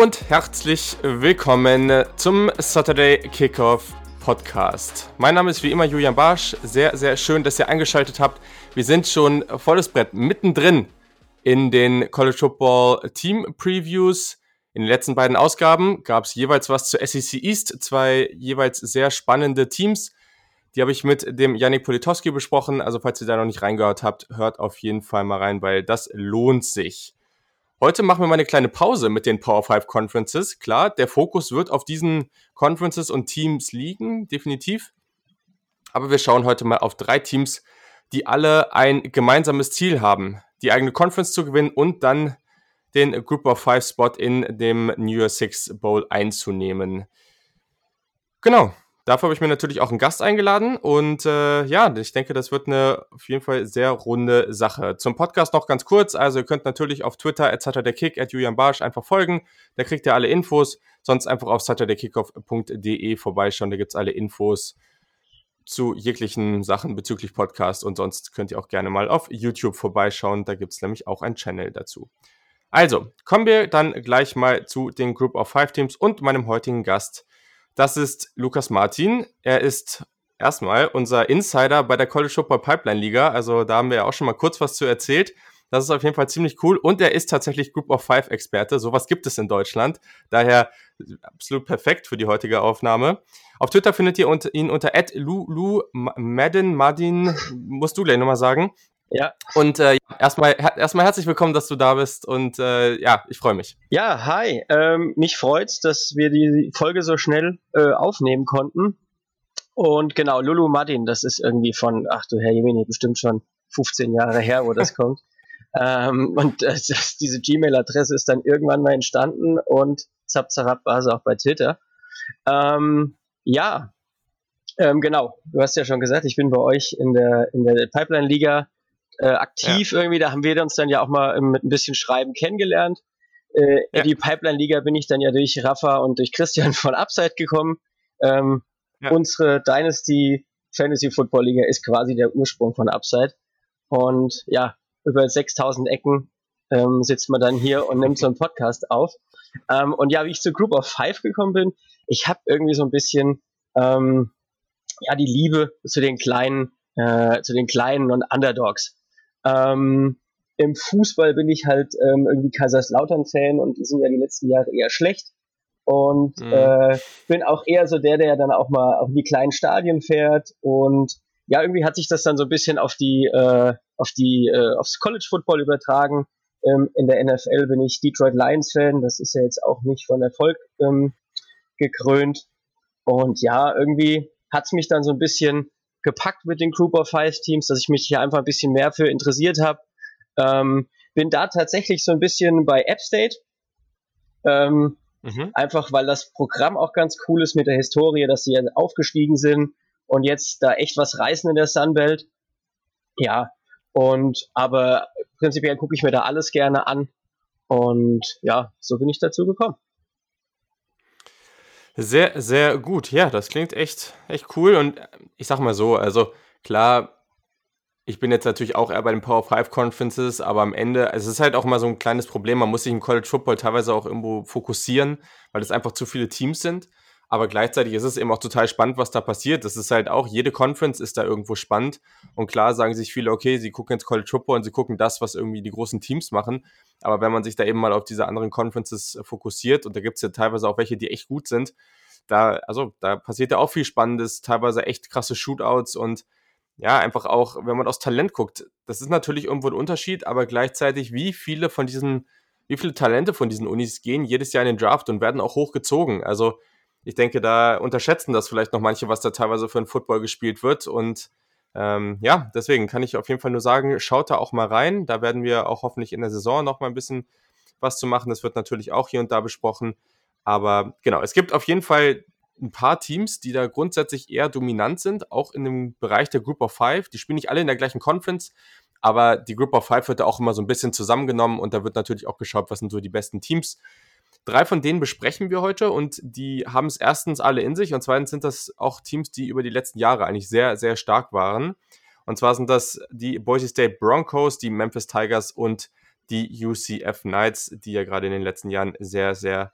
Und herzlich willkommen zum Saturday Kickoff Podcast. Mein Name ist wie immer Julian Barsch. Sehr, sehr schön, dass ihr eingeschaltet habt. Wir sind schon volles Brett mittendrin in den College Football Team Previews. In den letzten beiden Ausgaben gab es jeweils was zur SEC East, zwei jeweils sehr spannende Teams. Die habe ich mit dem Yannick Politowski besprochen. Also falls ihr da noch nicht reingehört habt, hört auf jeden Fall mal rein, weil das lohnt sich. Heute machen wir mal eine kleine Pause mit den Power 5 Conferences. Klar, der Fokus wird auf diesen Conferences und Teams liegen, definitiv. Aber wir schauen heute mal auf drei Teams, die alle ein gemeinsames Ziel haben, die eigene Conference zu gewinnen und dann den Group of Five Spot in dem New Year Six Bowl einzunehmen. Genau, Dafür habe ich mir natürlich auch einen Gast eingeladen und äh, ja, ich denke, das wird eine auf jeden Fall sehr runde Sache. Zum Podcast noch ganz kurz, also ihr könnt natürlich auf Twitter at SaturdayKick at Julian Barsch einfach folgen, da kriegt ihr alle Infos, sonst einfach auf saturdaykickoff.de vorbeischauen, da gibt es alle Infos zu jeglichen Sachen bezüglich Podcast. Und sonst könnt ihr auch gerne mal auf YouTube vorbeischauen, da gibt es nämlich auch ein Channel dazu. Also, kommen wir dann gleich mal zu den Group of Five Teams und meinem heutigen Gast, das ist Lukas Martin. Er ist erstmal unser Insider bei der College Football Pipeline Liga. Also da haben wir ja auch schon mal kurz was zu erzählt. Das ist auf jeden Fall ziemlich cool. Und er ist tatsächlich Group of Five Experte. Sowas gibt es in Deutschland. Daher absolut perfekt für die heutige Aufnahme. Auf Twitter findet ihr ihn unter Lulu Madden Madin. Musst du gleich nochmal sagen. Ja. Und äh, erstmal erstmal herzlich willkommen, dass du da bist und äh, ja, ich freue mich. Ja, hi. Ähm, mich freut's, dass wir die Folge so schnell äh, aufnehmen konnten. Und genau, Lulu Martin, das ist irgendwie von, ach du Herr Jemini, bestimmt schon 15 Jahre her, wo das kommt. Ähm, und äh, diese Gmail-Adresse ist dann irgendwann mal entstanden und zap zarab war sie auch bei Twitter. Ähm, ja, ähm, genau. Du hast ja schon gesagt, ich bin bei euch in der, in der Pipeline-Liga äh, aktiv ja. irgendwie. Da haben wir uns dann ja auch mal mit ein bisschen Schreiben kennengelernt. Äh, ja. In die Pipeline-Liga bin ich dann ja durch Rafa und durch Christian von Upside gekommen. Ähm, ja. Unsere Dynasty Fantasy Football Liga ist quasi der Ursprung von Upside. Und ja, über 6000 Ecken ähm, sitzt man dann hier und nimmt so einen Podcast auf. Ähm, und ja, wie ich zur Group of Five gekommen bin, ich habe irgendwie so ein bisschen ähm, ja die Liebe zu den kleinen, äh, zu den kleinen und Underdogs. Ähm, Im Fußball bin ich halt ähm, irgendwie Kaiserslautern-Fan und die sind ja die letzten Jahre eher schlecht. Und mhm. äh, bin auch eher so der, der dann auch mal auf die kleinen Stadien fährt. Und ja, irgendwie hat sich das dann so ein bisschen auf die, äh, auf die, äh, aufs College Football übertragen. Ähm, in der NFL bin ich Detroit Lions Fan. Das ist ja jetzt auch nicht von Erfolg ähm, gekrönt. Und ja, irgendwie hat's mich dann so ein bisschen gepackt mit den Group of Five Teams, dass ich mich hier einfach ein bisschen mehr für interessiert habe. Ähm, bin da tatsächlich so ein bisschen bei App State. Ähm, mhm. Einfach weil das Programm auch ganz cool ist mit der Historie, dass sie aufgestiegen sind und jetzt da echt was reißen in der Sunbelt. Ja, und aber prinzipiell gucke ich mir da alles gerne an. Und ja, so bin ich dazu gekommen. Sehr, sehr gut. Ja, das klingt echt, echt cool. Und ich sag mal so, also klar, ich bin jetzt natürlich auch eher bei den Power 5 Conferences, aber am Ende, es ist halt auch mal so ein kleines Problem. Man muss sich im College Football teilweise auch irgendwo fokussieren, weil es einfach zu viele Teams sind. Aber gleichzeitig ist es eben auch total spannend, was da passiert. Das ist halt auch, jede Conference ist da irgendwo spannend. Und klar sagen sich viele, okay, sie gucken jetzt College Football und sie gucken das, was irgendwie die großen Teams machen. Aber wenn man sich da eben mal auf diese anderen Conferences fokussiert, und da gibt es ja teilweise auch welche, die echt gut sind, da, also da passiert ja auch viel Spannendes, teilweise echt krasse Shootouts und ja, einfach auch, wenn man aus Talent guckt, das ist natürlich irgendwo ein Unterschied, aber gleichzeitig, wie viele von diesen, wie viele Talente von diesen Unis gehen jedes Jahr in den Draft und werden auch hochgezogen. Also ich denke, da unterschätzen das vielleicht noch manche, was da teilweise für ein Football gespielt wird. Und ähm, ja, deswegen kann ich auf jeden Fall nur sagen, schaut da auch mal rein. Da werden wir auch hoffentlich in der Saison noch mal ein bisschen was zu machen. Das wird natürlich auch hier und da besprochen. Aber genau, es gibt auf jeden Fall ein paar Teams, die da grundsätzlich eher dominant sind, auch in dem Bereich der Group of Five. Die spielen nicht alle in der gleichen Conference, aber die Group of Five wird da auch immer so ein bisschen zusammengenommen und da wird natürlich auch geschaut, was sind so die besten Teams. Drei von denen besprechen wir heute und die haben es erstens alle in sich und zweitens sind das auch Teams, die über die letzten Jahre eigentlich sehr, sehr stark waren. Und zwar sind das die Boise State Broncos, die Memphis Tigers und die UCF Knights, die ja gerade in den letzten Jahren sehr, sehr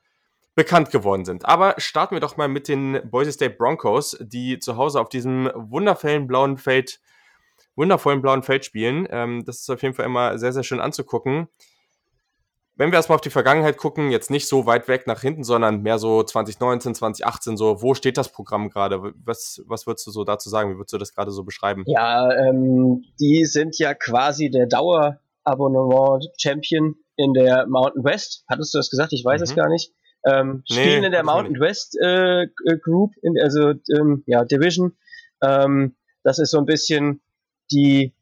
bekannt geworden sind. Aber starten wir doch mal mit den Boise State Broncos, die zu Hause auf diesem wundervollen blauen Feld, wundervollen blauen Feld spielen. Ähm, das ist auf jeden Fall immer sehr, sehr schön anzugucken. Wenn wir erstmal auf die Vergangenheit gucken, jetzt nicht so weit weg nach hinten, sondern mehr so 2019, 2018, so, wo steht das Programm gerade? Was, was würdest du so dazu sagen? Wie würdest du das gerade so beschreiben? Ja, ähm, die sind ja quasi der Dauerabonnement-Champion in der Mountain West. Hattest du das gesagt? Ich weiß mhm. es gar nicht. Ähm, spielen nee, in der Mountain West äh, Group, in, also ähm, ja, Division. Ähm, das ist so ein bisschen die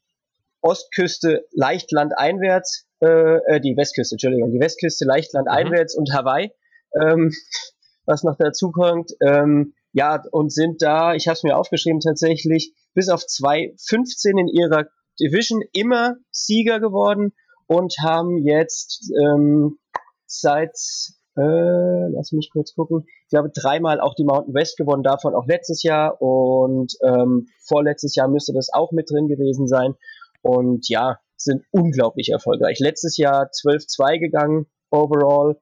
Ostküste leicht landeinwärts äh, äh, die Westküste, Entschuldigung, die Westküste leicht landeinwärts mhm. und Hawaii, ähm, was noch dazu kommt. Ähm, ja, und sind da, ich habe es mir aufgeschrieben tatsächlich, bis auf 2,15 in ihrer Division immer Sieger geworden und haben jetzt ähm, seit, äh, lass mich kurz gucken, ich glaube dreimal auch die Mountain West gewonnen, davon auch letztes Jahr und ähm, vorletztes Jahr müsste das auch mit drin gewesen sein. Und ja, sind unglaublich erfolgreich. Letztes Jahr 12-2 gegangen, overall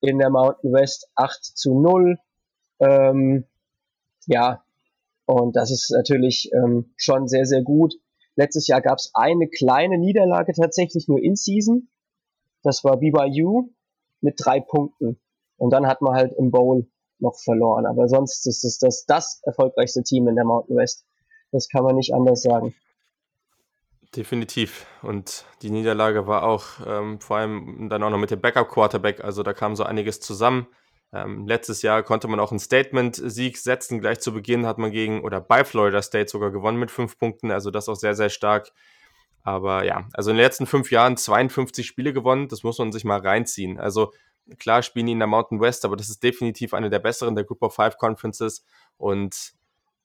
in der Mountain West 8 zu 0. Ähm, ja, und das ist natürlich ähm, schon sehr, sehr gut. Letztes Jahr gab es eine kleine Niederlage tatsächlich nur in Season. Das war BYU mit drei Punkten. Und dann hat man halt im Bowl noch verloren. Aber sonst ist es das, das erfolgreichste Team in der Mountain West. Das kann man nicht anders sagen. Definitiv. Und die Niederlage war auch ähm, vor allem dann auch noch mit dem Backup-Quarterback. Also da kam so einiges zusammen. Ähm, letztes Jahr konnte man auch einen Statement-Sieg setzen. Gleich zu Beginn hat man gegen oder bei Florida State sogar gewonnen mit fünf Punkten. Also das auch sehr, sehr stark. Aber ja, also in den letzten fünf Jahren 52 Spiele gewonnen. Das muss man sich mal reinziehen. Also klar spielen die in der Mountain West, aber das ist definitiv eine der besseren der Group of Five Conferences. Und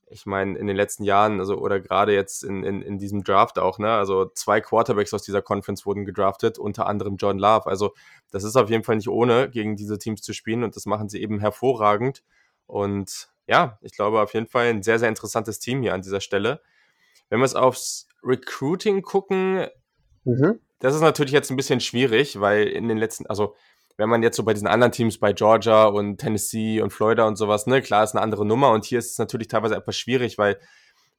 ich meine, in den letzten Jahren, also oder gerade jetzt in, in, in diesem Draft auch, ne, also zwei Quarterbacks aus dieser Conference wurden gedraftet, unter anderem John Love. Also das ist auf jeden Fall nicht ohne, gegen diese Teams zu spielen und das machen sie eben hervorragend. Und ja, ich glaube auf jeden Fall ein sehr, sehr interessantes Team hier an dieser Stelle. Wenn wir es aufs Recruiting gucken, mhm. das ist natürlich jetzt ein bisschen schwierig, weil in den letzten, also wenn man jetzt so bei diesen anderen Teams, bei Georgia und Tennessee und Florida und sowas, ne, klar ist eine andere Nummer und hier ist es natürlich teilweise etwas schwierig, weil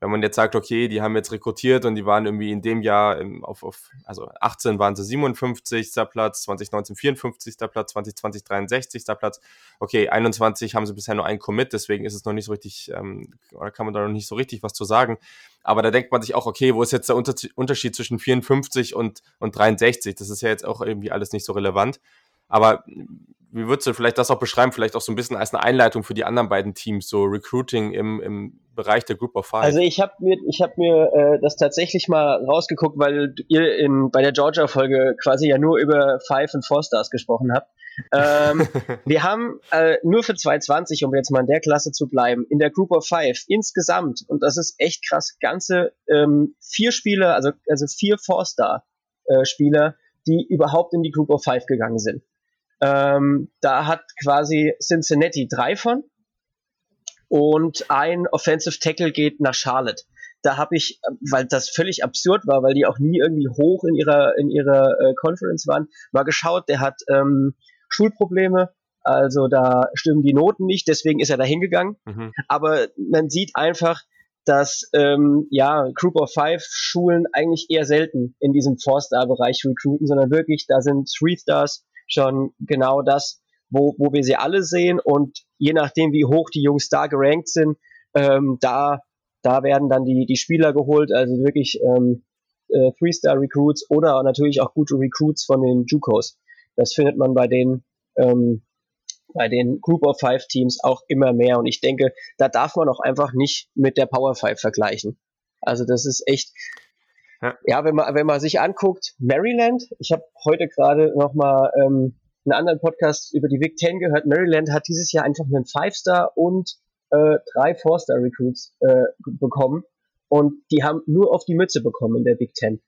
wenn man jetzt sagt, okay, die haben jetzt rekrutiert und die waren irgendwie in dem Jahr auf, auf, also 18 waren sie 57. Platz, 2019 54. Platz, 2020 63. Platz. Okay, 21 haben sie bisher nur ein Commit, deswegen ist es noch nicht so richtig, ähm, oder kann man da noch nicht so richtig was zu sagen. Aber da denkt man sich auch, okay, wo ist jetzt der Unterschied zwischen 54 und, und 63? Das ist ja jetzt auch irgendwie alles nicht so relevant. Aber wie würdest du vielleicht das auch beschreiben, vielleicht auch so ein bisschen als eine Einleitung für die anderen beiden Teams, so Recruiting im, im Bereich der Group of Five? Also ich habe mir, ich hab mir äh, das tatsächlich mal rausgeguckt, weil ihr in, bei der Georgia-Folge quasi ja nur über Five und Four Stars gesprochen habt. ähm, wir haben äh, nur für 220, um jetzt mal in der Klasse zu bleiben, in der Group of Five insgesamt, und das ist echt krass, ganze ähm, vier Spieler, also, also vier Four-Star-Spieler, äh, die überhaupt in die Group of Five gegangen sind. Ähm, da hat quasi Cincinnati drei von und ein Offensive Tackle geht nach Charlotte. Da habe ich, weil das völlig absurd war, weil die auch nie irgendwie hoch in ihrer in ihrer äh, Conference waren, mal geschaut. Der hat ähm, Schulprobleme, also da stimmen die Noten nicht, deswegen ist er da hingegangen. Mhm. Aber man sieht einfach, dass ähm, ja Group of Five Schulen eigentlich eher selten in diesem Four-Star-Bereich recruiten, sondern wirklich, da sind Three Stars schon genau das, wo, wo wir sie alle sehen und je nachdem, wie hoch die Jungs da gerankt sind, ähm, da, da werden dann die, die Spieler geholt, also wirklich ähm, äh, Three-Star-Recruits oder natürlich auch gute Recruits von den JUCOs. Das findet man bei den ähm, bei den Group of Five Teams auch immer mehr und ich denke, da darf man auch einfach nicht mit der Power Five vergleichen. Also das ist echt, ja, ja wenn, man, wenn man sich anguckt, Maryland, ich habe heute gerade nochmal ähm, einen anderen Podcast über die Big Ten gehört, Maryland hat dieses Jahr einfach einen Five-Star und äh, drei Four-Star-Recruits äh, bekommen und die haben nur auf die Mütze bekommen in der Big Ten.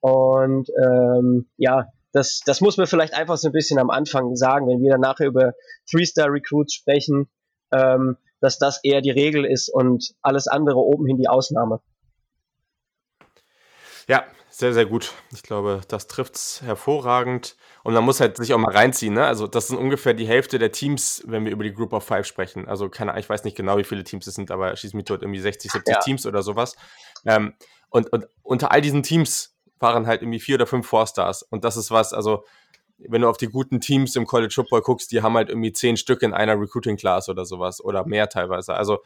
Und ähm, ja, das, das muss man vielleicht einfach so ein bisschen am Anfang sagen, wenn wir dann nachher über Three-Star-Recruits sprechen, ähm, dass das eher die Regel ist und alles andere oben hin die Ausnahme. Ja, sehr, sehr gut. Ich glaube, das trifft es hervorragend. Und man muss halt sich auch mal reinziehen. Ne? Also, das sind ungefähr die Hälfte der Teams, wenn wir über die Group of Five sprechen. Also, keine ich weiß nicht genau, wie viele Teams es sind, aber schieß mich tot, irgendwie 60, 70 ja. Teams oder sowas. Ähm, und, und unter all diesen Teams waren halt irgendwie vier oder fünf Four-Stars. Und das ist was, also, wenn du auf die guten Teams im College Football guckst, die haben halt irgendwie zehn Stück in einer Recruiting Class oder sowas oder mehr teilweise. Also,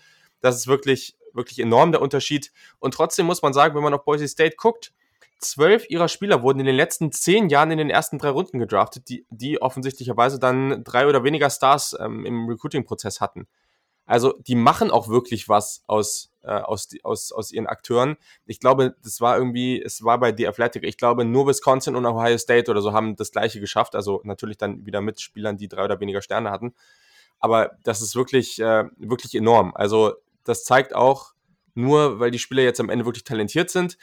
das ist wirklich, wirklich enorm der Unterschied. Und trotzdem muss man sagen, wenn man auf Boise State guckt, zwölf ihrer Spieler wurden in den letzten zehn Jahren in den ersten drei Runden gedraftet, die, die offensichtlicherweise dann drei oder weniger Stars ähm, im Recruiting-Prozess hatten. Also die machen auch wirklich was aus, äh, aus, aus, aus ihren Akteuren. Ich glaube, das war irgendwie, es war bei The Athletic, ich glaube, nur Wisconsin und Ohio State oder so haben das gleiche geschafft. Also natürlich dann wieder mit Spielern, die drei oder weniger Sterne hatten. Aber das ist wirklich, äh, wirklich enorm. Also das zeigt auch, nur weil die Spieler jetzt am Ende wirklich talentiert sind,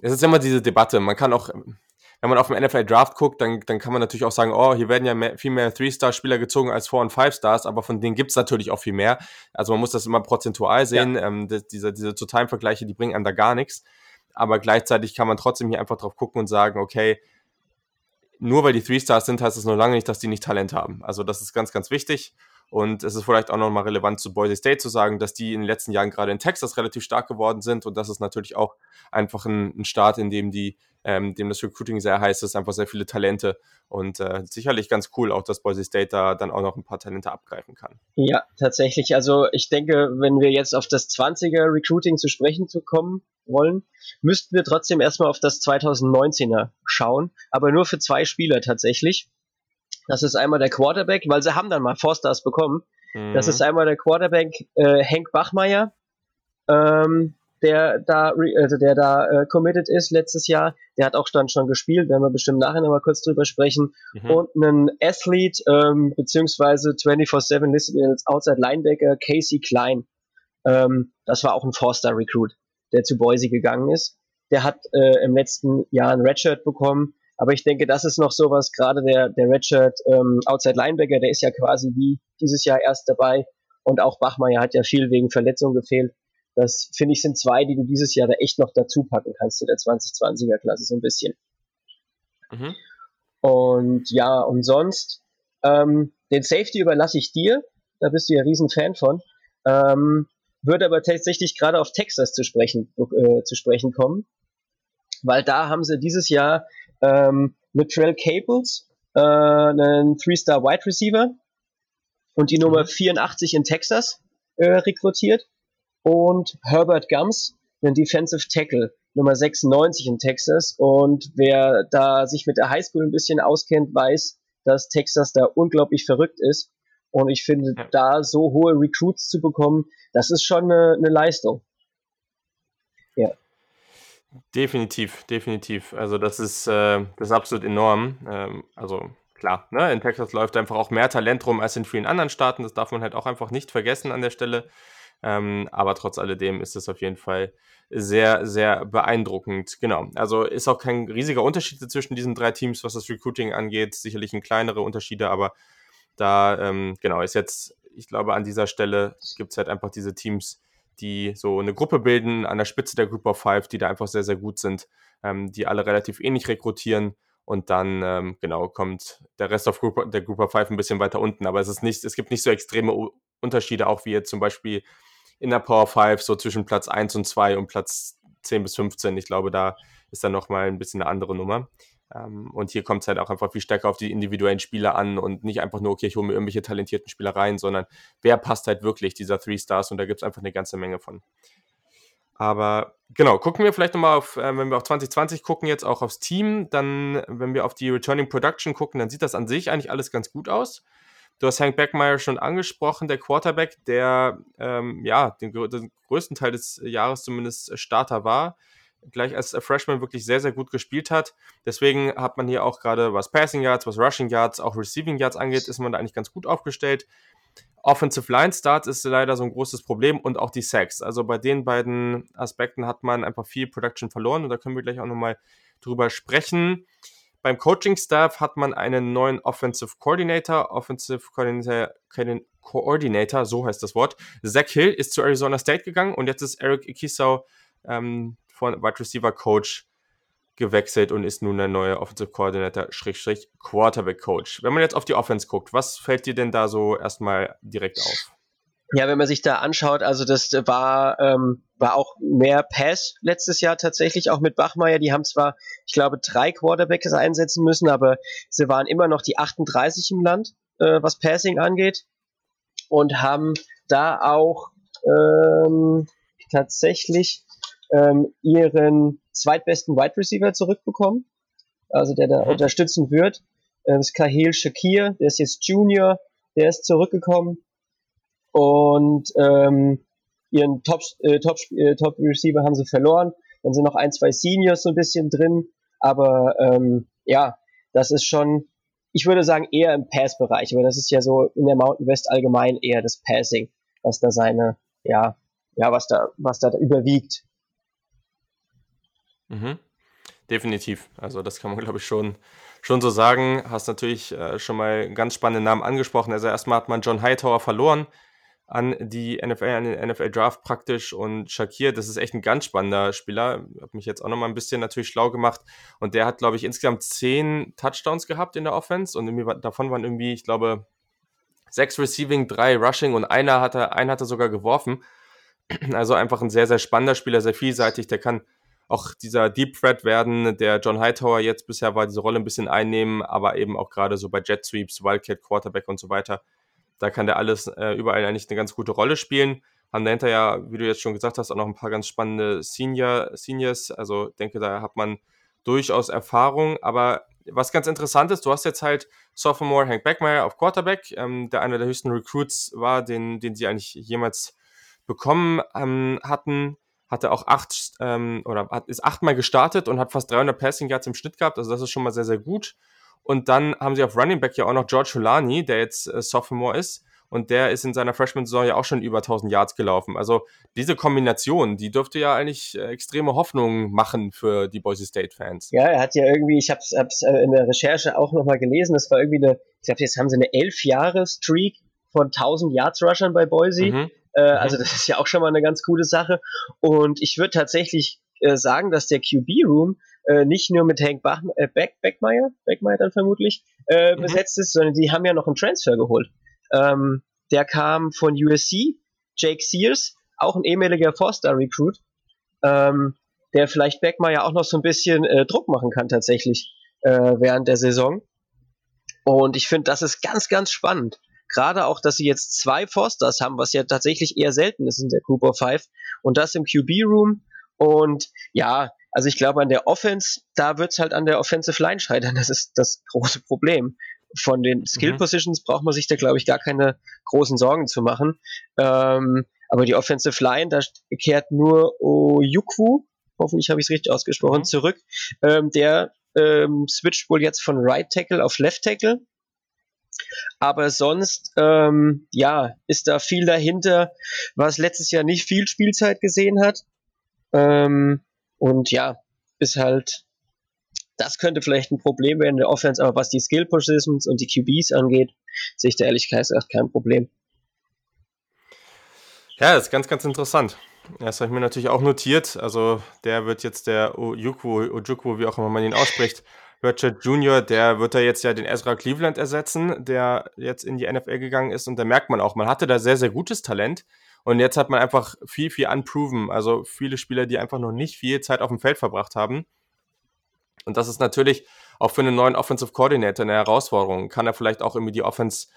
es ist immer diese Debatte. Man kann auch, wenn man auf den NFL Draft guckt, dann, dann kann man natürlich auch sagen, oh, hier werden ja mehr, viel mehr Three-Star-Spieler gezogen als Four- und Five-Stars, aber von denen gibt es natürlich auch viel mehr. Also man muss das immer prozentual sehen. Ja. Ähm, das, diese diese Zu-Time-Vergleiche, die bringen einem da gar nichts. Aber gleichzeitig kann man trotzdem hier einfach drauf gucken und sagen, okay, nur weil die Three-Stars sind, heißt es noch lange nicht, dass die nicht Talent haben. Also das ist ganz, ganz wichtig. Und es ist vielleicht auch nochmal relevant zu Boise State zu sagen, dass die in den letzten Jahren gerade in Texas relativ stark geworden sind. Und das ist natürlich auch einfach ein, ein Start, in dem die, ähm, dem das Recruiting sehr heiß ist, einfach sehr viele Talente. Und äh, sicherlich ganz cool auch, dass Boise State da dann auch noch ein paar Talente abgreifen kann. Ja, tatsächlich. Also ich denke, wenn wir jetzt auf das 20er Recruiting zu sprechen zu kommen wollen, müssten wir trotzdem erstmal auf das 2019er schauen. Aber nur für zwei Spieler tatsächlich. Das ist einmal der Quarterback, weil sie haben dann mal Forstars bekommen. Mhm. Das ist einmal der Quarterback äh, Henk Bachmeier, ähm, der da, also der da äh, committed ist letztes Jahr. Der hat auch dann schon gespielt, werden wir bestimmt nachher noch mal kurz drüber sprechen. Mhm. Und einen Athlete, ähm, beziehungsweise 24-7 listet als Outside Linebacker Casey Klein. Ähm, das war auch ein Forster-Recruit, der zu Boise gegangen ist. Der hat äh, im letzten Jahr ein Redshirt bekommen aber ich denke, das ist noch sowas, gerade der, der Redshirt ähm, Outside Linebacker, der ist ja quasi wie dieses Jahr erst dabei. Und auch Bachmeier hat ja viel wegen Verletzung gefehlt. Das finde ich sind zwei, die du dieses Jahr da echt noch dazu packen kannst zu der 2020er Klasse so ein bisschen. Mhm. Und ja, und sonst, ähm, den Safety überlasse ich dir. Da bist du ja riesen Fan von. Ähm, würde aber tatsächlich gerade auf Texas zu sprechen, äh, zu sprechen kommen. Weil da haben sie dieses Jahr ähm, mit Trell Cables, äh, einen Three-Star Wide Receiver und die Nummer 84 mhm. in Texas äh, rekrutiert und Herbert Gums, einen Defensive Tackle, Nummer 96 in Texas und wer da sich mit der Highschool ein bisschen auskennt, weiß, dass Texas da unglaublich verrückt ist und ich finde, da so hohe Recruits zu bekommen, das ist schon eine, eine Leistung. Ja. Definitiv, definitiv. Also das ist, äh, das ist absolut enorm. Ähm, also klar, ne? in Texas läuft einfach auch mehr Talent rum als in vielen anderen Staaten. Das darf man halt auch einfach nicht vergessen an der Stelle. Ähm, aber trotz alledem ist es auf jeden Fall sehr, sehr beeindruckend. Genau. Also ist auch kein riesiger Unterschied zwischen diesen drei Teams, was das Recruiting angeht. Sicherlich ein kleinere Unterschiede, aber da, ähm, genau, ist jetzt, ich glaube, an dieser Stelle gibt es halt einfach diese Teams, die so eine Gruppe bilden an der Spitze der Group of Five, die da einfach sehr, sehr gut sind, ähm, die alle relativ ähnlich rekrutieren. Und dann, ähm, genau, kommt der Rest of Group, der Group of Five ein bisschen weiter unten. Aber es ist nicht, es gibt nicht so extreme Unterschiede, auch wie jetzt zum Beispiel in der Power 5, so zwischen Platz 1 und 2 und Platz 10 bis 15. Ich glaube, da ist dann nochmal ein bisschen eine andere Nummer. Ähm, und hier kommt es halt auch einfach viel stärker auf die individuellen Spieler an und nicht einfach nur, okay, ich hole mir irgendwelche talentierten Spieler rein, sondern wer passt halt wirklich dieser Three Stars und da gibt es einfach eine ganze Menge von. Aber genau, gucken wir vielleicht nochmal auf, äh, wenn wir auf 2020 gucken, jetzt auch aufs Team, dann, wenn wir auf die Returning Production gucken, dann sieht das an sich eigentlich alles ganz gut aus. Du hast Hank Beckmeyer schon angesprochen, der Quarterback, der ähm, ja den, den, größten Teil des Jahres zumindest Starter war gleich als Freshman wirklich sehr, sehr gut gespielt hat. Deswegen hat man hier auch gerade, was Passing Yards, was Rushing Yards, auch Receiving Yards angeht, ist man da eigentlich ganz gut aufgestellt. Offensive Line Start ist leider so ein großes Problem und auch die Sacks. Also bei den beiden Aspekten hat man einfach viel Production verloren und da können wir gleich auch nochmal drüber sprechen. Beim Coaching Staff hat man einen neuen Offensive Coordinator, Offensive Coordinator, Coordinator, so heißt das Wort. Zach Hill ist zu Arizona State gegangen und jetzt ist Eric Ikisau ähm, von Wide Receiver Coach gewechselt und ist nun der neue Offensive Coordinator, Schrägstrich Quarterback Coach. Wenn man jetzt auf die Offense guckt, was fällt dir denn da so erstmal direkt auf? Ja, wenn man sich da anschaut, also das war, ähm, war auch mehr Pass letztes Jahr tatsächlich, auch mit Bachmeier. Die haben zwar, ich glaube, drei Quarterbacks einsetzen müssen, aber sie waren immer noch die 38 im Land, äh, was Passing angeht. Und haben da auch ähm, tatsächlich ähm, ihren zweitbesten Wide Receiver zurückbekommen, also der da mhm. unterstützen wird. Äh, das ist Kahil Shakir, der ist jetzt Junior, der ist zurückgekommen und ähm, ihren Top, äh, Top, äh, Top Receiver haben sie verloren. Dann sind noch ein, zwei Seniors so ein bisschen drin, aber ähm, ja, das ist schon, ich würde sagen, eher im Pass-Bereich, aber das ist ja so in der Mountain West allgemein eher das Passing, was da seine, ja, ja, was da, was da überwiegt. Mhm. Definitiv. Also das kann man, glaube ich, schon, schon so sagen. Hast natürlich äh, schon mal ganz spannende Namen angesprochen. Also erstmal hat man John Hightower verloren an die NFL, an den NFL Draft praktisch und Shakir, das ist echt ein ganz spannender Spieler. Habe mich jetzt auch noch mal ein bisschen natürlich schlau gemacht und der hat, glaube ich, insgesamt zehn Touchdowns gehabt in der Offense und irgendwie, davon waren irgendwie, ich glaube, sechs Receiving, drei Rushing und einer hat einen hat er sogar geworfen. Also einfach ein sehr, sehr spannender Spieler, sehr vielseitig, der kann auch dieser Deep Threat werden, der John Hightower jetzt bisher war, diese Rolle ein bisschen einnehmen, aber eben auch gerade so bei Jet Sweeps, Wildcat Quarterback und so weiter. Da kann der alles äh, überall eigentlich eine ganz gute Rolle spielen. Haben dahinter ja, wie du jetzt schon gesagt hast, auch noch ein paar ganz spannende Senior, Seniors. Also denke, da hat man durchaus Erfahrung. Aber was ganz interessant ist, du hast jetzt halt Sophomore Hank Beckmeyer auf Quarterback, ähm, der einer der höchsten Recruits war, den, den sie eigentlich jemals bekommen ähm, hatten hatte auch acht ähm, oder hat, ist achtmal gestartet und hat fast 300 Passing Yards im Schnitt gehabt. Also das ist schon mal sehr, sehr gut. Und dann haben sie auf Running Back ja auch noch George Hulani, der jetzt äh, Sophomore ist. Und der ist in seiner Freshman-Saison ja auch schon über 1000 Yards gelaufen. Also diese Kombination, die dürfte ja eigentlich äh, extreme Hoffnung machen für die Boise State-Fans. Ja, er hat ja irgendwie, ich habe es äh, in der Recherche auch nochmal gelesen, das war irgendwie eine, ich glaube, jetzt haben sie eine elf Jahre Streak von 1000 Yards Rushern bei Boise. Mhm. Äh, mhm. Also das ist ja auch schon mal eine ganz coole Sache. Und ich würde tatsächlich äh, sagen, dass der QB-Room äh, nicht nur mit Hank Bach, äh, Beck, Beckmeyer, Beckmeyer dann vermutlich, äh, mhm. besetzt ist, sondern die haben ja noch einen Transfer geholt. Ähm, der kam von USC, Jake Sears, auch ein ehemaliger Four-Star-Recruit, ähm, der vielleicht Beckmeyer auch noch so ein bisschen äh, Druck machen kann tatsächlich äh, während der Saison. Und ich finde, das ist ganz, ganz spannend. Gerade auch, dass sie jetzt zwei Forsters haben, was ja tatsächlich eher selten ist in der Group of Five. Und das im QB-Room. Und ja, also ich glaube, an der Offense, da wird's halt an der Offensive Line scheitern. Das ist das große Problem. Von den Skill mhm. Positions mhm. braucht man sich da, glaube ich, gar keine großen Sorgen zu machen. Ähm, aber die Offensive Line, da kehrt nur Oyukwu, hoffentlich habe ich es richtig ausgesprochen, mhm. zurück. Ähm, der ähm, switcht wohl jetzt von Right Tackle auf Left Tackle. Aber sonst, ähm, ja, ist da viel dahinter, was letztes Jahr nicht viel Spielzeit gesehen hat. Ähm, und ja, ist halt, das könnte vielleicht ein Problem werden in der Offense, aber was die Skill Positions und die QBs angeht, sehe ich da ehrlich gesagt kein Problem. Ja, das ist ganz, ganz interessant. Das habe ich mir natürlich auch notiert. Also der wird jetzt der Ojukwu, Ojukwu, wie auch immer man ihn ausspricht, Ratchet Jr., der wird da jetzt ja den Ezra Cleveland ersetzen, der jetzt in die NFL gegangen ist. Und da merkt man auch, man hatte da sehr, sehr gutes Talent. Und jetzt hat man einfach viel, viel unproven. Also viele Spieler, die einfach noch nicht viel Zeit auf dem Feld verbracht haben. Und das ist natürlich auch für einen neuen Offensive Coordinator eine Herausforderung. Kann er vielleicht auch irgendwie die Offense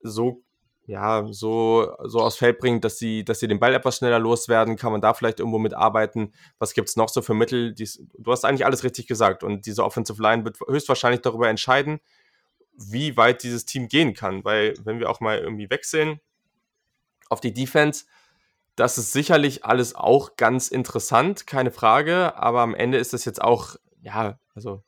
so ja, so, so aufs Feld bringt, dass sie, dass sie den Ball etwas schneller loswerden, kann man da vielleicht irgendwo mitarbeiten. Was gibt es noch so für Mittel? Dies, du hast eigentlich alles richtig gesagt und diese Offensive Line wird höchstwahrscheinlich darüber entscheiden, wie weit dieses Team gehen kann. Weil, wenn wir auch mal irgendwie wechseln auf die Defense, das ist sicherlich alles auch ganz interessant, keine Frage, aber am Ende ist das jetzt auch, ja, also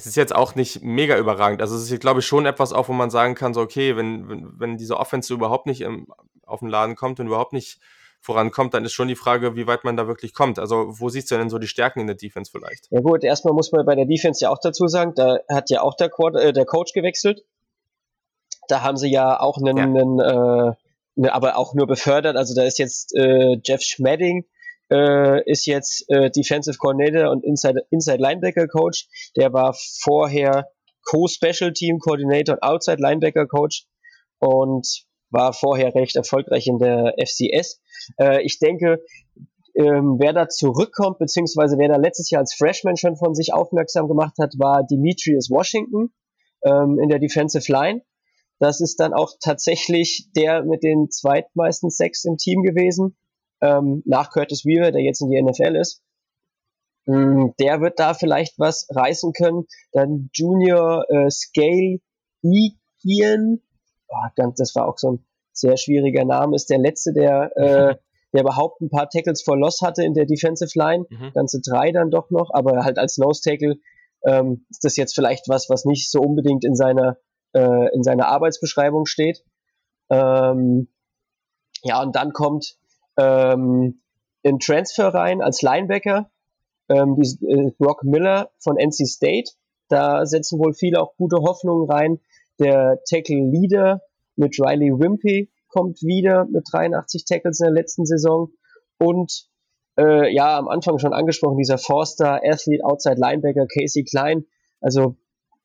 es ist jetzt auch nicht mega überragend. Also es ist, glaube ich, schon etwas auch, wo man sagen kann, so okay, wenn, wenn, wenn diese Offense überhaupt nicht im, auf den Laden kommt und überhaupt nicht vorankommt, dann ist schon die Frage, wie weit man da wirklich kommt. Also wo siehst du denn so die Stärken in der Defense vielleicht? Ja gut, erstmal muss man bei der Defense ja auch dazu sagen, da hat ja auch der, Quad, äh, der Coach gewechselt. Da haben sie ja auch einen, ja. einen äh, ne, aber auch nur befördert. Also da ist jetzt äh, Jeff Schmedding äh, ist jetzt äh, Defensive Coordinator und Inside, Inside Linebacker Coach. Der war vorher Co-Special Team Coordinator und Outside Linebacker Coach und war vorher recht erfolgreich in der FCS. Äh, ich denke, ähm, wer da zurückkommt, beziehungsweise wer da letztes Jahr als Freshman schon von sich aufmerksam gemacht hat, war Demetrius Washington ähm, in der Defensive Line. Das ist dann auch tatsächlich der mit den zweitmeisten Sex im Team gewesen, ähm, nach Curtis Weaver, der jetzt in die NFL ist. Ähm, der wird da vielleicht was reißen können. Dann Junior äh, Scale Ian, oh, das war auch so ein sehr schwieriger Name, ist der letzte, der äh, der überhaupt ein paar Tackles for Loss hatte in der Defensive Line, mhm. ganze drei dann doch noch, aber halt als Nose Tackle ähm, ist das jetzt vielleicht was, was nicht so unbedingt in seiner äh, in seiner Arbeitsbeschreibung steht. Ähm, ja, und dann kommt ähm, ein Transfer rein als Linebacker, ähm, die, äh, Brock Miller von NC State. Da setzen wohl viele auch gute Hoffnungen rein. Der Tackle Leader mit Riley Wimpy kommt wieder mit 83 Tackles in der letzten Saison. Und äh, ja, am Anfang schon angesprochen, dieser Forster Athlete Outside Linebacker Casey Klein. Also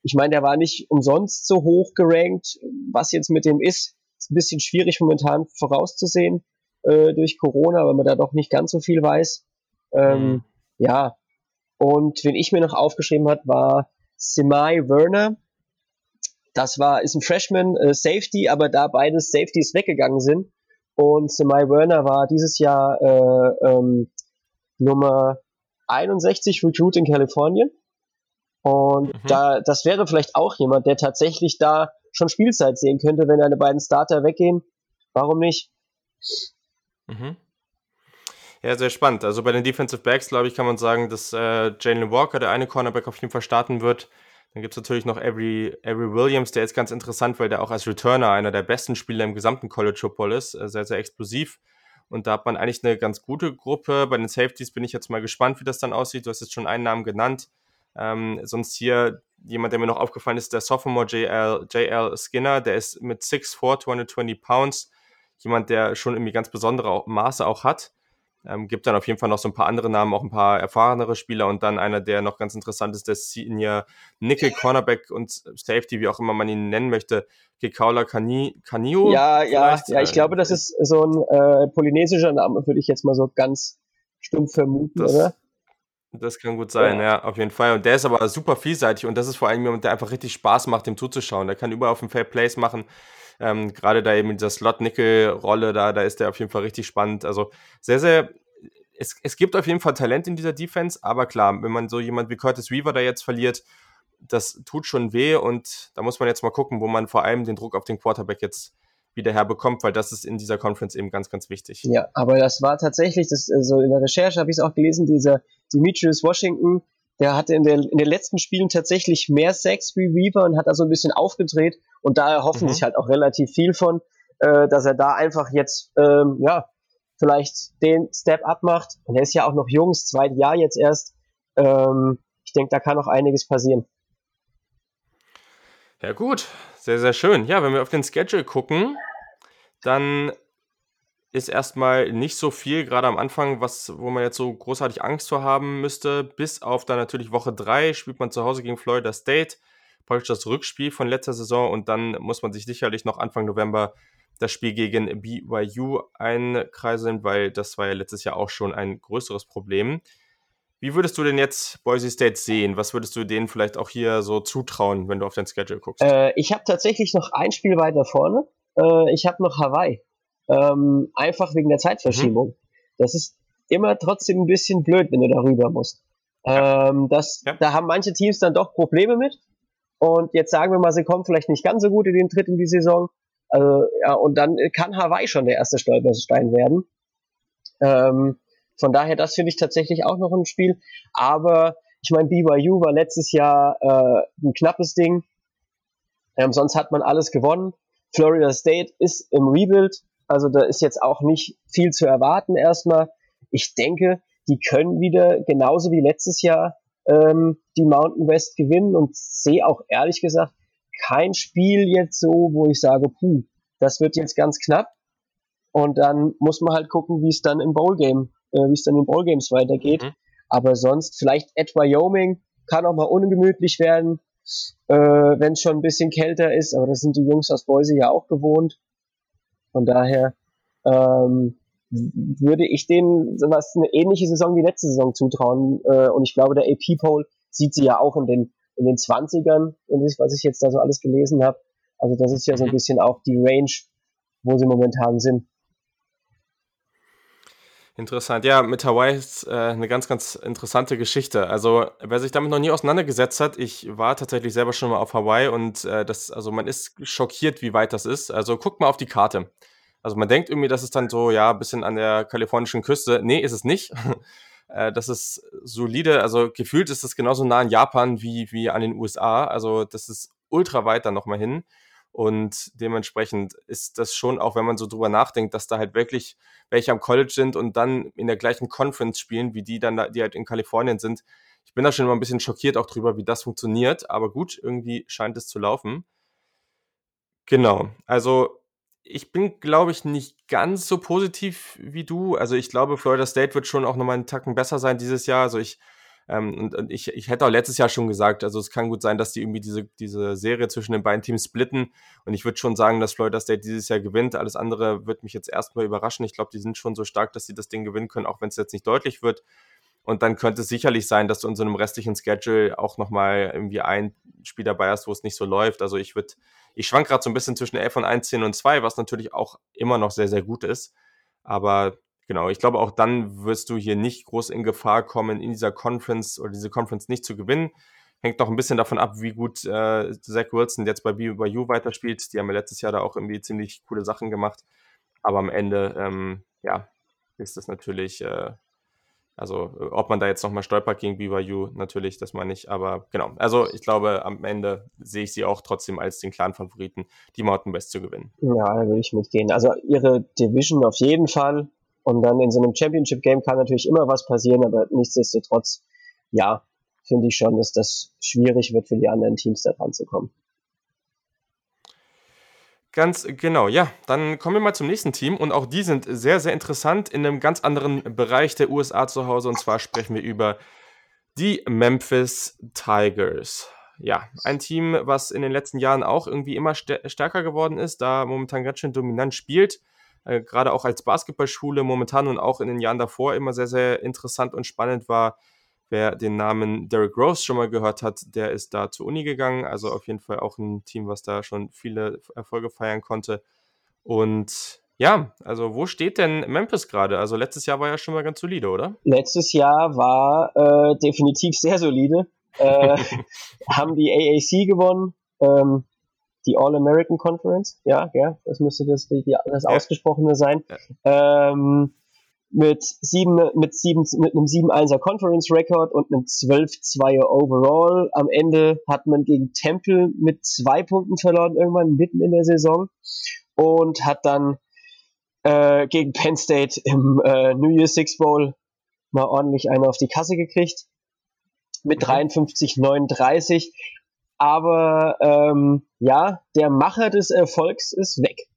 ich meine, der war nicht umsonst so hoch gerankt. Was jetzt mit dem ist, ist ein bisschen schwierig momentan vorauszusehen äh, durch Corona, weil man da doch nicht ganz so viel weiß. Ähm, mhm. Ja, und wen ich mir noch aufgeschrieben hat, war Semai Werner. Das war, ist ein Freshman äh, Safety, aber da beides Safeties weggegangen sind. Und Semai Werner war dieses Jahr äh, ähm, Nummer 61 Recruit in Kalifornien. Und mhm. da, das wäre vielleicht auch jemand, der tatsächlich da schon Spielzeit sehen könnte, wenn deine beiden Starter weggehen. Warum nicht? Mhm. Ja, sehr spannend. Also bei den Defensive Backs, glaube ich, kann man sagen, dass äh, Jalen Walker, der eine Cornerback, auf jeden Fall starten wird. Dann gibt es natürlich noch Avery, Avery Williams, der ist ganz interessant, weil der auch als Returner einer der besten Spieler im gesamten College Football ist. Äh, sehr, sehr explosiv. Und da hat man eigentlich eine ganz gute Gruppe. Bei den Safeties bin ich jetzt mal gespannt, wie das dann aussieht. Du hast jetzt schon einen Namen genannt. Ähm, sonst hier jemand, der mir noch aufgefallen ist, der Sophomore JL, JL Skinner, der ist mit 6'4, 220 Pounds. Jemand, der schon irgendwie ganz besondere Maße auch hat. Ähm, gibt dann auf jeden Fall noch so ein paar andere Namen, auch ein paar erfahrenere Spieler und dann einer, der noch ganz interessant ist, der Senior Nickel Cornerback und Safety, wie auch immer man ihn nennen möchte, Kekaula Kani, Kanio. Ja, ja, ja, ich glaube, das ist so ein äh, polynesischer Name, würde ich jetzt mal so ganz stumpf vermuten, das, oder? Das kann gut sein, ja. ja. auf jeden Fall. Und der ist aber super vielseitig und das ist vor allem jemand, der einfach richtig Spaß macht, dem zuzuschauen. Der kann überall auf dem Fair Plays machen. Ähm, Gerade da eben in dieser Slot-Nickel-Rolle, da, da ist der auf jeden Fall richtig spannend. Also sehr, sehr. Es, es gibt auf jeden Fall Talent in dieser Defense, aber klar, wenn man so jemand wie Curtis Weaver da jetzt verliert, das tut schon weh und da muss man jetzt mal gucken, wo man vor allem den Druck auf den Quarterback jetzt wieder herbekommt, weil das ist in dieser Conference eben ganz, ganz wichtig. Ja, aber das war tatsächlich, das, also in der Recherche habe ich es auch gelesen, dieser Demetrius Washington, der hatte in, der, in den letzten Spielen tatsächlich mehr Sex wie Weaver und hat da so ein bisschen aufgedreht und da erhoffen mhm. sich halt auch relativ viel von, äh, dass er da einfach jetzt, ähm, ja, vielleicht den Step up macht. Und er ist ja auch noch jung, das zweite Jahr jetzt erst. Ähm, ich denke, da kann noch einiges passieren. Ja, gut. Sehr, sehr schön. Ja, wenn wir auf den Schedule gucken, dann ist erstmal nicht so viel, gerade am Anfang, was, wo man jetzt so großartig Angst vor haben müsste. Bis auf dann natürlich Woche 3 spielt man zu Hause gegen Florida State. Praktisch das Rückspiel von letzter Saison und dann muss man sich sicherlich noch Anfang November das Spiel gegen BYU einkreiseln, weil das war ja letztes Jahr auch schon ein größeres Problem. Wie würdest du denn jetzt Boise State sehen? Was würdest du denen vielleicht auch hier so zutrauen, wenn du auf dein Schedule guckst? Äh, ich habe tatsächlich noch ein Spiel weiter vorne. Äh, ich habe noch Hawaii. Ähm, einfach wegen der Zeitverschiebung. Mhm. Das ist immer trotzdem ein bisschen blöd, wenn du darüber musst. Ähm, das, ja. Da haben manche Teams dann doch Probleme mit. Und jetzt sagen wir mal, sie kommen vielleicht nicht ganz so gut in den Tritt in die Saison. Also, ja, und dann kann Hawaii schon der erste Stolperstein werden. Ähm, von daher, das finde ich tatsächlich auch noch ein Spiel. Aber ich meine, BYU war letztes Jahr äh, ein knappes Ding. Ähm, sonst hat man alles gewonnen. Florida State ist im Rebuild, also da ist jetzt auch nicht viel zu erwarten erstmal. Ich denke, die können wieder genauso wie letztes Jahr ähm, die Mountain West gewinnen und sehe auch ehrlich gesagt kein Spiel jetzt so, wo ich sage, puh, das wird jetzt ganz knapp. Und dann muss man halt gucken, wie es dann im Bowl Game äh, wie es dann in Ballgames weitergeht. Mhm. Aber sonst vielleicht at Wyoming kann auch mal ungemütlich werden, äh, wenn es schon ein bisschen kälter ist. Aber das sind die Jungs aus Boise ja auch gewohnt. Von daher ähm, würde ich denen was eine ähnliche Saison wie letzte Saison zutrauen. Äh, und ich glaube, der AP-Poll sieht sie ja auch in den, in den 20ern, was ich jetzt da so alles gelesen habe. Also das ist ja so ein mhm. bisschen auch die Range, wo sie momentan sind. Interessant. Ja, mit Hawaii ist äh, eine ganz, ganz interessante Geschichte. Also, wer sich damit noch nie auseinandergesetzt hat, ich war tatsächlich selber schon mal auf Hawaii und äh, das, also man ist schockiert, wie weit das ist. Also guckt mal auf die Karte. Also man denkt irgendwie, das ist dann so, ja, ein bisschen an der kalifornischen Küste. Nee, ist es nicht. äh, das ist solide, also gefühlt ist es genauso nah an Japan wie, wie an den USA. Also das ist ultra weit dann nochmal hin. Und dementsprechend ist das schon, auch wenn man so drüber nachdenkt, dass da halt wirklich welche am College sind und dann in der gleichen Conference spielen, wie die dann, die halt in Kalifornien sind. Ich bin da schon immer ein bisschen schockiert auch drüber, wie das funktioniert, aber gut, irgendwie scheint es zu laufen. Genau, also ich bin, glaube ich, nicht ganz so positiv wie du. Also ich glaube, Florida State wird schon auch nochmal einen Tacken besser sein dieses Jahr. Also ich ähm, und, und ich, ich hätte auch letztes Jahr schon gesagt, also es kann gut sein, dass die irgendwie diese, diese Serie zwischen den beiden Teams splitten. Und ich würde schon sagen, dass Florida State dieses Jahr gewinnt. Alles andere wird mich jetzt erstmal überraschen. Ich glaube, die sind schon so stark, dass sie das Ding gewinnen können, auch wenn es jetzt nicht deutlich wird. Und dann könnte es sicherlich sein, dass du in so einem restlichen Schedule auch nochmal irgendwie ein Spiel dabei hast, wo es nicht so läuft. Also ich würde, ich schwank gerade so ein bisschen zwischen 11 und 1, 10 und 2, was natürlich auch immer noch sehr, sehr gut ist. Aber Genau, ich glaube, auch dann wirst du hier nicht groß in Gefahr kommen, in dieser Conference oder diese Conference nicht zu gewinnen. Hängt noch ein bisschen davon ab, wie gut äh, Zach Wilson jetzt bei BYU weiterspielt. Die haben ja letztes Jahr da auch irgendwie ziemlich coole Sachen gemacht. Aber am Ende, ähm, ja, ist das natürlich, äh, also ob man da jetzt nochmal stolpert gegen BYU, natürlich, das meine ich. Aber genau, also ich glaube, am Ende sehe ich sie auch trotzdem als den klaren Favoriten, die Mountain West zu gewinnen. Ja, da würde ich mitgehen. Also ihre Division auf jeden Fall. Und dann in so einem Championship-Game kann natürlich immer was passieren, aber nichtsdestotrotz, ja, finde ich schon, dass das schwierig wird für die anderen Teams da dran zu kommen. Ganz genau, ja. Dann kommen wir mal zum nächsten Team und auch die sind sehr, sehr interessant in einem ganz anderen Bereich der USA zu Hause und zwar sprechen wir über die Memphis Tigers. Ja, ein Team, was in den letzten Jahren auch irgendwie immer stärker geworden ist, da momentan ganz schön dominant spielt äh, gerade auch als Basketballschule momentan und auch in den Jahren davor immer sehr, sehr interessant und spannend war. Wer den Namen Derrick Rose schon mal gehört hat, der ist da zur Uni gegangen. Also auf jeden Fall auch ein Team, was da schon viele Erfolge feiern konnte. Und ja, also wo steht denn Memphis gerade? Also letztes Jahr war ja schon mal ganz solide, oder? Letztes Jahr war äh, definitiv sehr solide. Äh, haben die AAC gewonnen. Ähm, die All-American Conference, ja, ja, das müsste das, die, das Ausgesprochene sein. Ja. Ähm, mit sieben, mit sieben, mit einem 7-1er Conference Record und einem 12-2er Overall. Am Ende hat man gegen Temple mit zwei Punkten verloren, irgendwann mitten in der Saison. Und hat dann äh, gegen Penn State im äh, New Year Six Bowl mal ordentlich eine auf die Kasse gekriegt. Mit 53-39. Mhm. Aber ähm, ja, der Macher des Erfolgs ist weg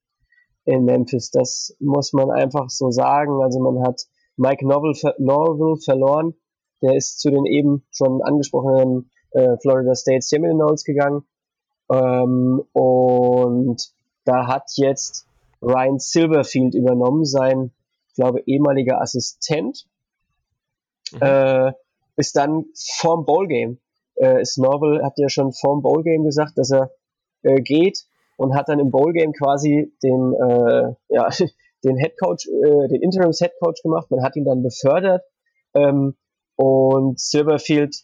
in Memphis. Das muss man einfach so sagen. Also man hat Mike Norville, Norville verloren. Der ist zu den eben schon angesprochenen äh, Florida State Seminoles gegangen. Ähm, und da hat jetzt Ryan Silverfield übernommen, sein, ich glaube, ehemaliger Assistent. Mhm. Äh, ist dann vorm Bowlgame äh, Snorvel hat ja schon vor dem Bowl-Game gesagt, dass er äh, geht und hat dann im Bowl-Game quasi den, äh, ja, den Headcoach, äh, den Interims-Headcoach gemacht. Man hat ihn dann befördert ähm, und Silverfield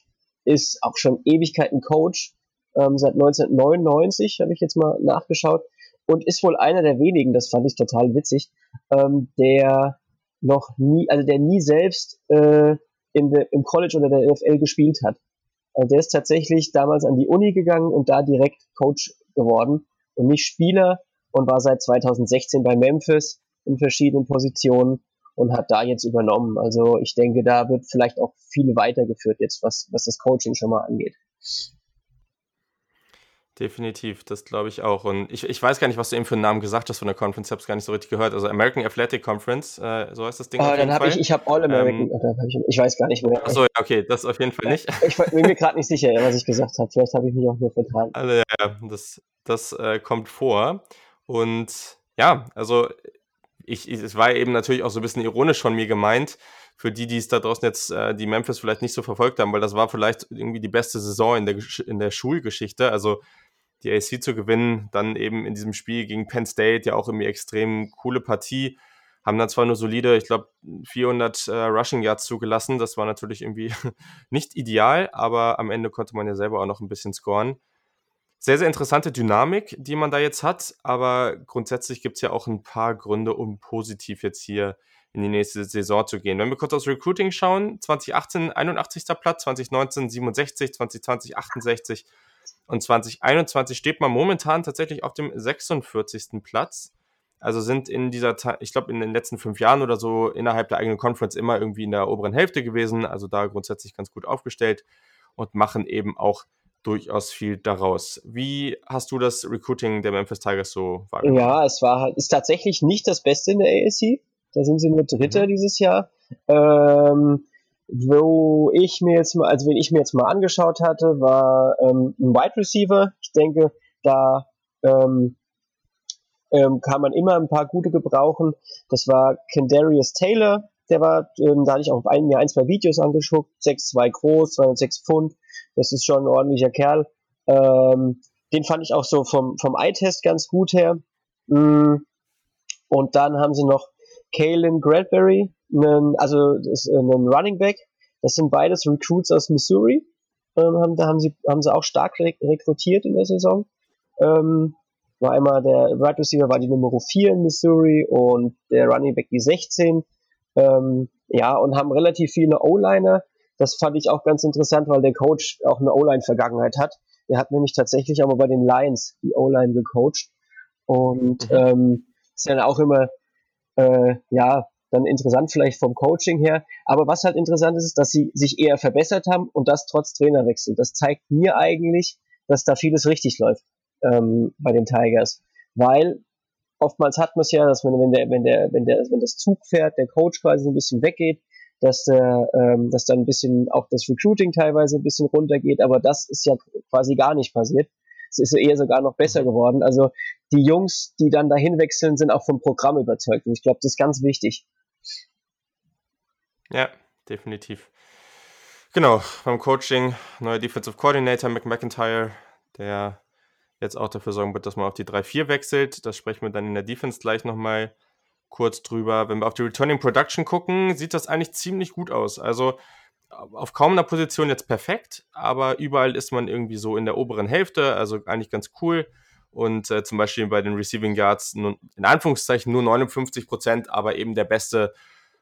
ist auch schon Ewigkeiten Coach, ähm, seit 1999, habe ich jetzt mal nachgeschaut, und ist wohl einer der wenigen, das fand ich total witzig, ähm, der noch nie, also der nie selbst äh, in de, im College oder der NFL gespielt hat. Also der ist tatsächlich damals an die Uni gegangen und da direkt Coach geworden und nicht Spieler und war seit 2016 bei Memphis in verschiedenen Positionen und hat da jetzt übernommen. Also ich denke, da wird vielleicht auch viel weitergeführt jetzt, was, was das Coaching schon mal angeht. Definitiv, das glaube ich auch. Und ich, ich weiß gar nicht, was du eben für einen Namen gesagt hast von der Conference, ich habe es gar nicht so richtig gehört. Also American Athletic Conference, äh, so heißt das Ding. Ah, dann habe ich, ich habe All American, ähm, ich, ich, weiß gar nicht mehr. Achso, ja, okay, das auf jeden Fall nicht. Ich bin mir gerade nicht sicher, was ich gesagt habe. Vielleicht habe ich mich auch nur vertragen. Also, ja, ja, das, das äh, kommt vor. Und ja, also ich, ich, es war eben natürlich auch so ein bisschen ironisch von mir gemeint, für die, die es da draußen jetzt, äh, die Memphis vielleicht nicht so verfolgt haben, weil das war vielleicht irgendwie die beste Saison in der, in der Schulgeschichte. Also die AC zu gewinnen, dann eben in diesem Spiel gegen Penn State ja auch irgendwie extrem coole Partie. Haben dann zwar nur solide, ich glaube, 400 äh, Rushing Yards zugelassen. Das war natürlich irgendwie nicht ideal, aber am Ende konnte man ja selber auch noch ein bisschen scoren. Sehr, sehr interessante Dynamik, die man da jetzt hat, aber grundsätzlich gibt es ja auch ein paar Gründe, um positiv jetzt hier in die nächste Saison zu gehen. Wenn wir kurz aufs Recruiting schauen, 2018 81. Platz, 2019 67, 2020 68 und 2021 steht man momentan tatsächlich auf dem 46. Platz. Also sind in dieser, ich glaube, in den letzten fünf Jahren oder so innerhalb der eigenen Conference immer irgendwie in der oberen Hälfte gewesen. Also da grundsätzlich ganz gut aufgestellt und machen eben auch durchaus viel daraus. Wie hast du das Recruiting der Memphis Tigers so wahrgenommen? Ja, es war halt, ist tatsächlich nicht das Beste in der ASC. Da sind sie nur Dritter mhm. dieses Jahr. Ähm, wo ich mir jetzt mal, also wenn ich mir jetzt mal angeschaut hatte, war ähm, ein Wide Receiver. Ich denke, da ähm, ähm, kann man immer ein paar gute gebrauchen. Das war Kendarius Taylor, der war, ähm, da hatte ich auch ein, mir ein, zwei Videos angeschaut, 6'2 groß, 206 Pfund, das ist schon ein ordentlicher Kerl. Ähm, den fand ich auch so vom, vom Eye-Test ganz gut her. Mm. Und dann haben sie noch Kalen Bradbury, einen, also das, äh, einen Running Back. Das sind beides Recruits aus Missouri. Ähm, haben, da haben sie, haben sie auch stark rekrutiert in der Saison. Ähm, war einmal der Right Receiver war die Nummer 4 in Missouri und der Running Back die 16. Ähm, ja, und haben relativ viele O-Liner. Das fand ich auch ganz interessant, weil der Coach auch eine O-Line-Vergangenheit hat. Der hat nämlich tatsächlich auch mal bei den Lions die O-Line gecoacht. Und mhm. ähm, ist dann auch immer äh, ja, dann interessant vielleicht vom Coaching her. Aber was halt interessant ist, ist, dass sie sich eher verbessert haben und das trotz Trainerwechsel. Das zeigt mir eigentlich, dass da vieles richtig läuft ähm, bei den Tigers. Weil oftmals hat man es ja, dass man, wenn der, wenn der, wenn der, wenn das Zugpferd, der Coach quasi ein bisschen weggeht, dass der, ähm, dass dann ein bisschen auch das Recruiting teilweise ein bisschen runtergeht, aber das ist ja quasi gar nicht passiert. Es ist eher sogar noch besser geworden. Also die Jungs, die dann dahin wechseln, sind auch vom Programm überzeugt. Und ich glaube, das ist ganz wichtig. Ja, definitiv. Genau, beim Coaching, neuer Defensive Coordinator Mick McIntyre, der jetzt auch dafür sorgen wird, dass man auf die 3-4 wechselt. Das sprechen wir dann in der Defense gleich nochmal kurz drüber. Wenn wir auf die Returning Production gucken, sieht das eigentlich ziemlich gut aus. Also auf kaum einer Position jetzt perfekt, aber überall ist man irgendwie so in der oberen Hälfte, also eigentlich ganz cool. Und äh, zum Beispiel bei den Receiving Yards in Anführungszeichen nur 59 Prozent, aber eben der beste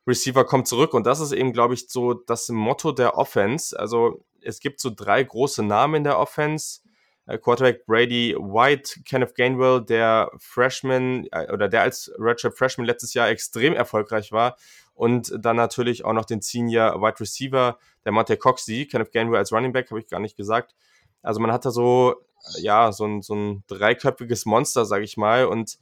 Receiver kommt zurück. Und das ist eben, glaube ich, so das Motto der Offense. Also es gibt so drei große Namen in der Offense. Äh, Quarterback Brady White, Kenneth Gainwell, der Freshman äh, oder der als Redshirt Freshman letztes Jahr extrem erfolgreich war. Und dann natürlich auch noch den Senior Wide Receiver, der Monte Coxey, Kenneth Gainwell als Running Back, habe ich gar nicht gesagt. Also man hat da so, ja, so ein, so ein dreiköpfiges Monster, sage ich mal. Und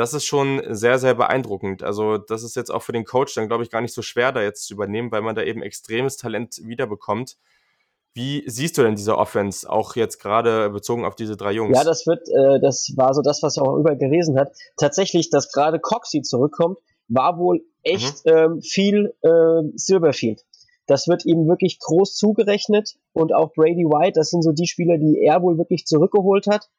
das ist schon sehr, sehr beeindruckend. Also das ist jetzt auch für den Coach dann, glaube ich, gar nicht so schwer, da jetzt zu übernehmen, weil man da eben extremes Talent wiederbekommt. Wie siehst du denn diese Offense, auch jetzt gerade bezogen auf diese drei Jungs? Ja, das wird, äh, das war so das, was er auch über gelesen hat. Tatsächlich, dass gerade Coxey zurückkommt, war wohl echt mhm. ähm, viel äh, Silverfield. Das wird ihm wirklich groß zugerechnet und auch Brady White, das sind so die Spieler, die er wohl wirklich zurückgeholt hat.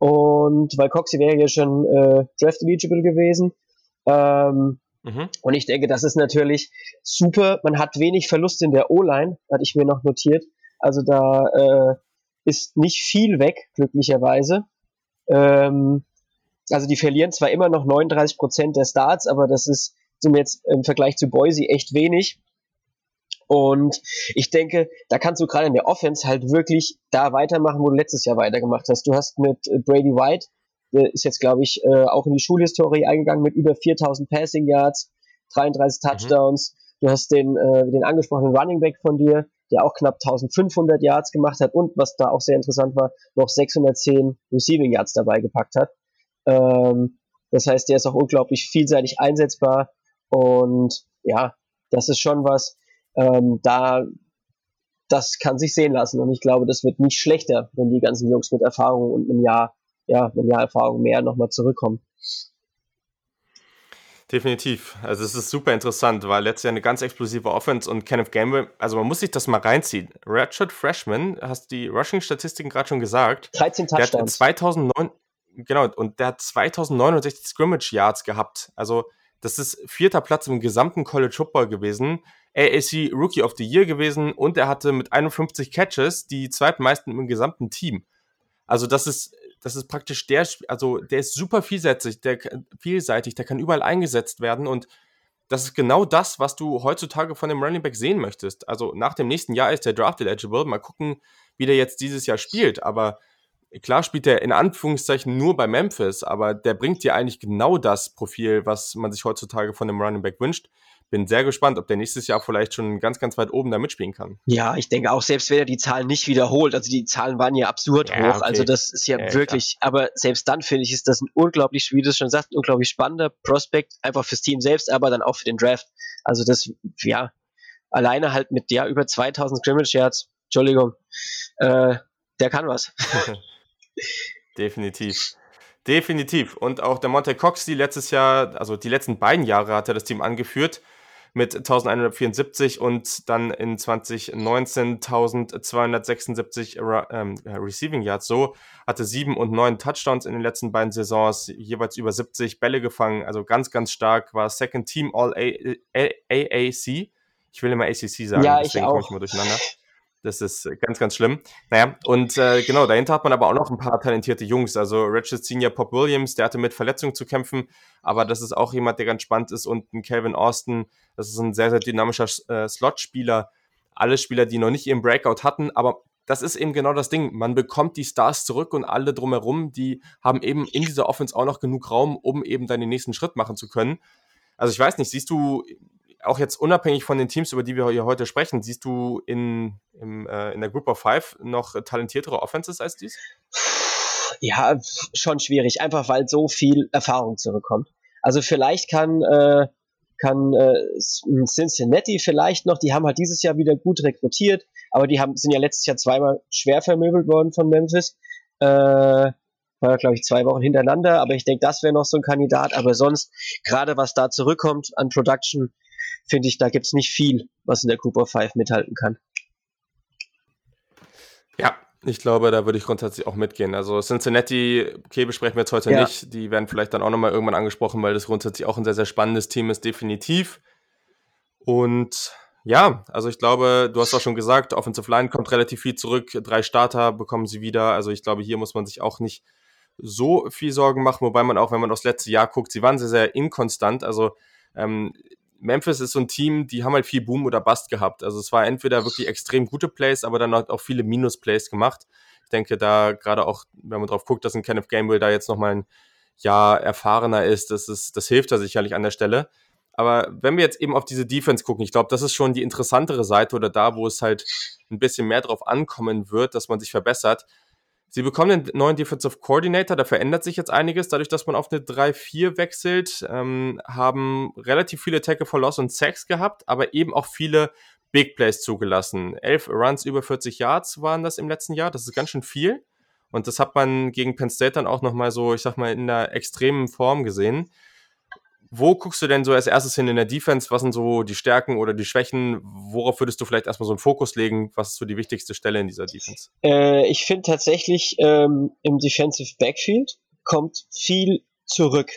Und weil Coxey wäre ja schon äh, draft eligible gewesen. Ähm, mhm. Und ich denke, das ist natürlich super. Man hat wenig Verlust in der O-Line, hatte ich mir noch notiert. Also da äh, ist nicht viel weg, glücklicherweise. Ähm, also die verlieren zwar immer noch 39 Prozent der Starts, aber das ist zum jetzt im Vergleich zu Boise echt wenig. Und ich denke, da kannst du gerade in der Offense halt wirklich da weitermachen, wo du letztes Jahr weitergemacht hast. Du hast mit äh, Brady White, der ist jetzt, glaube ich, äh, auch in die Schulhistorie eingegangen mit über 4000 Passing Yards, 33 mhm. Touchdowns. Mhm. Du hast den, äh, den angesprochenen Running Back von dir, der auch knapp 1500 Yards gemacht hat und was da auch sehr interessant war, noch 610 Receiving Yards dabei gepackt hat. Ähm, das heißt, der ist auch unglaublich vielseitig einsetzbar und ja, das ist schon was, ähm, da das kann sich sehen lassen und ich glaube, das wird nicht schlechter, wenn die ganzen Jungs mit Erfahrung und einem Jahr, ja, einem Jahr Erfahrung mehr nochmal zurückkommen. Definitiv. Also es ist super interessant, weil letztes Jahr eine ganz explosive Offense und Kenneth Gamble, also man muss sich das mal reinziehen. Redshirt Freshman, hast die Rushing-Statistiken gerade schon gesagt. 13 Touchdowns. Der hat 2009, genau, und der hat 2069 Scrimmage Yards gehabt. Also das ist vierter Platz im gesamten College Football gewesen. AAC Rookie of the Year gewesen und er hatte mit 51 Catches die zweitmeisten im gesamten Team. Also das ist das ist praktisch der, also der ist super vielseitig, der, vielseitig, der kann überall eingesetzt werden und das ist genau das, was du heutzutage von dem Running Back sehen möchtest. Also nach dem nächsten Jahr ist der drafted eligible. Mal gucken, wie der jetzt dieses Jahr spielt. Aber klar spielt er in Anführungszeichen nur bei Memphis, aber der bringt dir eigentlich genau das Profil, was man sich heutzutage von dem Running Back wünscht bin sehr gespannt, ob der nächstes Jahr vielleicht schon ganz, ganz weit oben da mitspielen kann. Ja, ich denke auch, selbst wenn er die Zahlen nicht wiederholt, also die Zahlen waren ja absurd ja, hoch, okay. also das ist ja, ja wirklich, klar. aber selbst dann finde ich, ist das ein unglaublich, wie du schon sagst, ein unglaublich spannender Prospekt, einfach fürs Team selbst, aber dann auch für den Draft. Also das, ja, alleine halt mit der über 2000 Scrimmage Yards, Entschuldigung, äh, der kann was. Definitiv. Definitiv. Und auch der Monte Cox, die letztes Jahr, also die letzten beiden Jahre hat er das Team angeführt mit 1174 und dann in 2019 1276 ähm, Receiving Yards. So hatte sieben und neun Touchdowns in den letzten beiden Saisons, jeweils über 70 Bälle gefangen. Also ganz, ganz stark, war Second Team All AAC. Ich will immer ACC sagen, ja, deswegen komme ich mal durcheinander. Das ist ganz, ganz schlimm. Naja, und äh, genau, dahinter hat man aber auch noch ein paar talentierte Jungs. Also Richard Senior Pop Williams, der hatte mit Verletzungen zu kämpfen, aber das ist auch jemand, der ganz spannend ist. Und ein Calvin Austin, das ist ein sehr, sehr dynamischer äh, Slot-Spieler. Alle Spieler, die noch nicht ihren Breakout hatten, aber das ist eben genau das Ding. Man bekommt die Stars zurück und alle drumherum, die haben eben in dieser Offense auch noch genug Raum, um eben dann den nächsten Schritt machen zu können. Also ich weiß nicht, siehst du auch jetzt unabhängig von den Teams, über die wir hier heute sprechen, siehst du in, im, äh, in der Group of Five noch talentiertere Offenses als dies? Ja, schon schwierig, einfach weil so viel Erfahrung zurückkommt. Also vielleicht kann, äh, kann äh, Cincinnati vielleicht noch, die haben halt dieses Jahr wieder gut rekrutiert, aber die haben, sind ja letztes Jahr zweimal schwer vermöbelt worden von Memphis. Äh, war, glaube ich, zwei Wochen hintereinander, aber ich denke, das wäre noch so ein Kandidat. Aber sonst, gerade was da zurückkommt an Production, finde ich, da gibt es nicht viel, was in der Group of Five mithalten kann. Ja, ich glaube, da würde ich grundsätzlich auch mitgehen. Also Cincinnati, okay, besprechen wir jetzt heute ja. nicht. Die werden vielleicht dann auch nochmal irgendwann angesprochen, weil das grundsätzlich auch ein sehr, sehr spannendes Team ist, definitiv. Und ja, also ich glaube, du hast auch schon gesagt, Offensive Line kommt relativ viel zurück. Drei Starter bekommen sie wieder. Also ich glaube, hier muss man sich auch nicht so viel Sorgen machen, wobei man auch, wenn man aufs letzte Jahr guckt, sie waren sehr, sehr inkonstant. Also ähm, Memphis ist so ein Team, die haben halt viel Boom oder Bust gehabt. Also es war entweder wirklich extrem gute Plays, aber dann hat auch viele Minus-Plays gemacht. Ich denke, da gerade auch, wenn man drauf guckt, dass ein Kenneth Gamble da jetzt nochmal ein Jahr erfahrener ist, das, ist, das hilft da sicherlich an der Stelle. Aber wenn wir jetzt eben auf diese Defense gucken, ich glaube, das ist schon die interessantere Seite oder da, wo es halt ein bisschen mehr drauf ankommen wird, dass man sich verbessert. Sie bekommen den neuen Defensive Coordinator, da verändert sich jetzt einiges, dadurch, dass man auf eine 3-4 wechselt, ähm, haben relativ viele Tackle for Loss und Sacks gehabt, aber eben auch viele Big Plays zugelassen. Elf Runs über 40 Yards waren das im letzten Jahr, das ist ganz schön viel. Und das hat man gegen Penn State dann auch nochmal so, ich sag mal, in einer extremen Form gesehen. Wo guckst du denn so als erstes hin in der Defense? Was sind so die Stärken oder die Schwächen? Worauf würdest du vielleicht erstmal so einen Fokus legen? Was ist so die wichtigste Stelle in dieser Defense? Äh, ich finde tatsächlich ähm, im Defensive Backfield kommt viel zurück.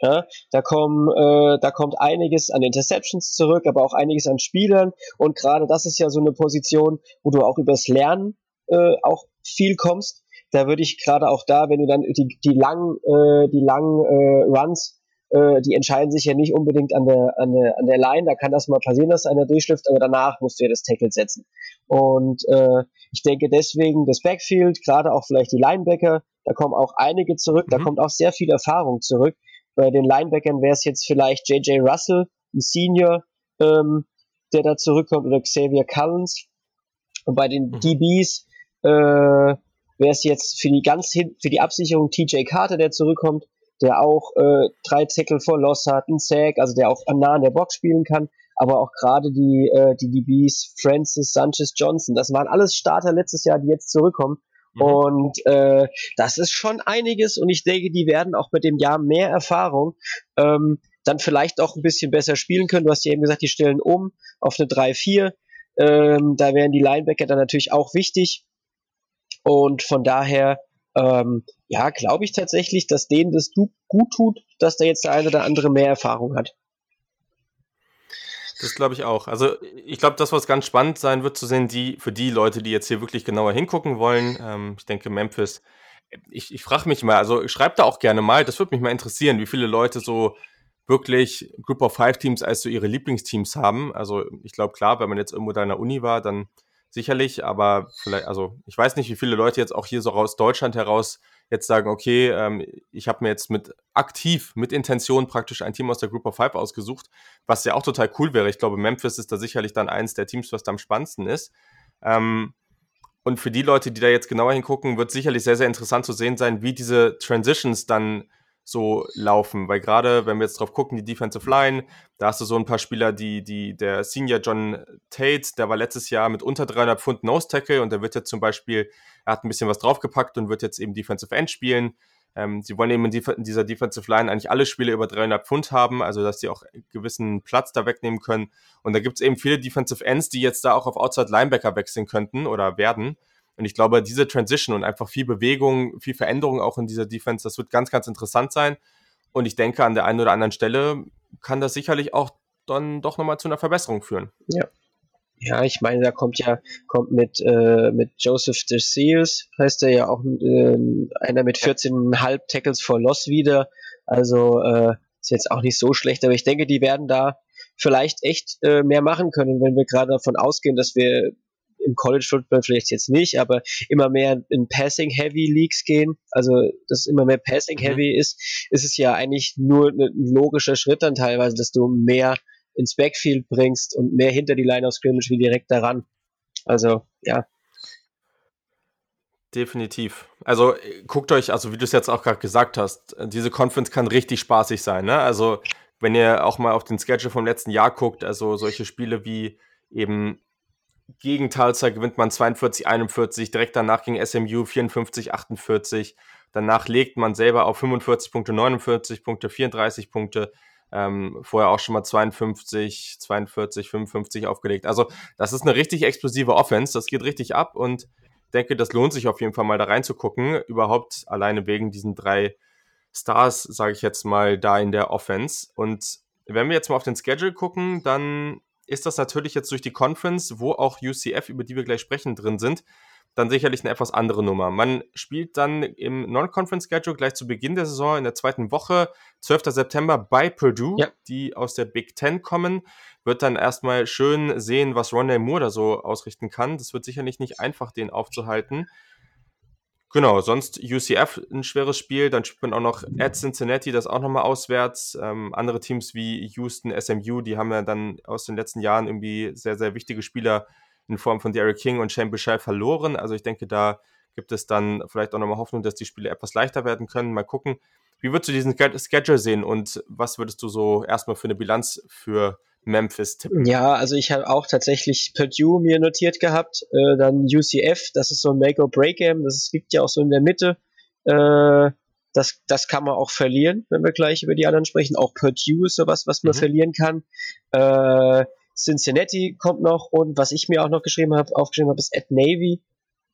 Ja, da, kommen, äh, da kommt einiges an Interceptions zurück, aber auch einiges an Spielern. Und gerade das ist ja so eine Position, wo du auch übers Lernen äh, auch viel kommst. Da würde ich gerade auch da, wenn du dann die, die langen, äh, die langen äh, Runs äh, die entscheiden sich ja nicht unbedingt an der, an, der, an der Line. Da kann das mal passieren, dass einer durchschlüpft, aber danach musst du ja das Tackle setzen. Und äh, ich denke deswegen das Backfield, gerade auch vielleicht die Linebacker, da kommen auch einige zurück, mhm. da kommt auch sehr viel Erfahrung zurück. Bei den Linebackern wäre es jetzt vielleicht J.J. Russell, ein Senior, ähm, der da zurückkommt, oder Xavier Collins. Und bei den mhm. DBs äh, wäre es jetzt für die ganz hin, für die Absicherung TJ Carter, der zurückkommt, der auch äh, drei Tackle vor Loss hat, einen Sack, also der auch nah an der Box spielen kann, aber auch gerade die, äh, die DBs, Francis, Sanchez, Johnson, das waren alles Starter letztes Jahr, die jetzt zurückkommen. Mhm. Und äh, das ist schon einiges und ich denke, die werden auch mit dem Jahr mehr Erfahrung ähm, dann vielleicht auch ein bisschen besser spielen können. Du hast ja eben gesagt, die stellen um auf eine 3-4. Ähm, da wären die Linebacker dann natürlich auch wichtig. Und von daher, ähm, ja, glaube ich tatsächlich, dass denen das gut tut, dass da jetzt der eine oder andere mehr Erfahrung hat. Das glaube ich auch. Also ich glaube, das, was ganz spannend sein wird zu sehen, die für die Leute, die jetzt hier wirklich genauer hingucken wollen. Ähm, ich denke, Memphis. Ich, ich frage mich mal, also schreibt da auch gerne mal, das würde mich mal interessieren, wie viele Leute so wirklich Group of Five Teams als so ihre Lieblingsteams haben. Also ich glaube, klar, wenn man jetzt irgendwo da in der Uni war, dann sicherlich, aber vielleicht, also ich weiß nicht, wie viele Leute jetzt auch hier so aus Deutschland heraus jetzt sagen, okay, ähm, ich habe mir jetzt mit aktiv, mit Intention praktisch ein Team aus der Group of Five ausgesucht, was ja auch total cool wäre. Ich glaube, Memphis ist da sicherlich dann eins der Teams, was da am spannendsten ist. Ähm, und für die Leute, die da jetzt genauer hingucken, wird sicherlich sehr, sehr interessant zu sehen sein, wie diese Transitions dann so laufen. Weil gerade, wenn wir jetzt drauf gucken, die Defensive Line, da hast du so ein paar Spieler, die, die, der Senior John Tate, der war letztes Jahr mit unter 300 Pfund Nose Tackle und der wird jetzt zum Beispiel, er hat ein bisschen was draufgepackt und wird jetzt eben Defensive End spielen. Ähm, sie wollen eben in, dieser Defensive Line eigentlich alle Spiele über 300 Pfund haben, also dass sie auch gewissen Platz da wegnehmen können. Und da gibt es eben viele Defensive Ends, die jetzt da auch auf Outside Linebacker wechseln könnten oder werden. Und ich glaube, diese Transition und einfach viel Bewegung, viel Veränderung auch in dieser Defense, das wird ganz, ganz interessant sein. Und ich denke, an der einen oder anderen Stelle kann das sicherlich auch dann doch nochmal zu einer Verbesserung führen. Ja. Ja, ich meine, da kommt ja, kommt mit, äh, mit Joseph DeSeals, heißt er ja auch äh, einer mit 14,5 Tackles for Loss wieder. Also äh, ist jetzt auch nicht so schlecht, aber ich denke, die werden da vielleicht echt äh, mehr machen können, wenn wir gerade davon ausgehen, dass wir im College Football vielleicht jetzt nicht, aber immer mehr in Passing Heavy Leagues gehen, also dass immer mehr Passing Heavy mhm. ist, ist es ja eigentlich nur ein logischer Schritt dann teilweise, dass du mehr ins Backfield bringst und mehr hinter die Line of Scrimmage wie direkt daran. Also, ja. Definitiv. Also guckt euch, also wie du es jetzt auch gerade gesagt hast, diese Conference kann richtig spaßig sein. Ne? Also wenn ihr auch mal auf den Schedule vom letzten Jahr guckt, also solche Spiele wie eben gegen Talzeit gewinnt man 42, 41, direkt danach gegen SMU 54, 48. Danach legt man selber auf 45 Punkte, 49 Punkte, 34 Punkte. Ähm, vorher auch schon mal 52, 42, 55 aufgelegt. Also das ist eine richtig explosive Offense, das geht richtig ab und denke, das lohnt sich auf jeden Fall mal da reinzugucken. Überhaupt alleine wegen diesen drei Stars, sage ich jetzt mal, da in der Offense. Und wenn wir jetzt mal auf den Schedule gucken, dann ist das natürlich jetzt durch die Conference, wo auch UCF, über die wir gleich sprechen, drin sind, dann sicherlich eine etwas andere Nummer. Man spielt dann im Non-Conference-Schedule gleich zu Beginn der Saison in der zweiten Woche, 12. September, bei Purdue, ja. die aus der Big Ten kommen. Wird dann erstmal schön sehen, was Rondell Moore da so ausrichten kann. Das wird sicherlich nicht einfach, den aufzuhalten. Genau, sonst UCF ein schweres Spiel, dann spielt man auch noch at Cincinnati, das auch nochmal auswärts. Ähm, andere Teams wie Houston, SMU, die haben ja dann aus den letzten Jahren irgendwie sehr, sehr wichtige Spieler in Form von Derek King und Shane Bichel verloren. Also ich denke, da gibt es dann vielleicht auch nochmal Hoffnung, dass die Spiele etwas leichter werden können. Mal gucken. Wie würdest du diesen Schedule sehen und was würdest du so erstmal für eine Bilanz für Memphis tippen? Ja, also ich habe auch tatsächlich Purdue mir notiert gehabt, äh, dann UCF, das ist so ein Make-or-Break-Game, das liegt ja auch so in der Mitte. Äh, das, das kann man auch verlieren, wenn wir gleich über die anderen sprechen. Auch Purdue ist sowas, was man mhm. verlieren kann. Äh, Cincinnati kommt noch und was ich mir auch noch geschrieben habe, aufgeschrieben habe, ist at Navy.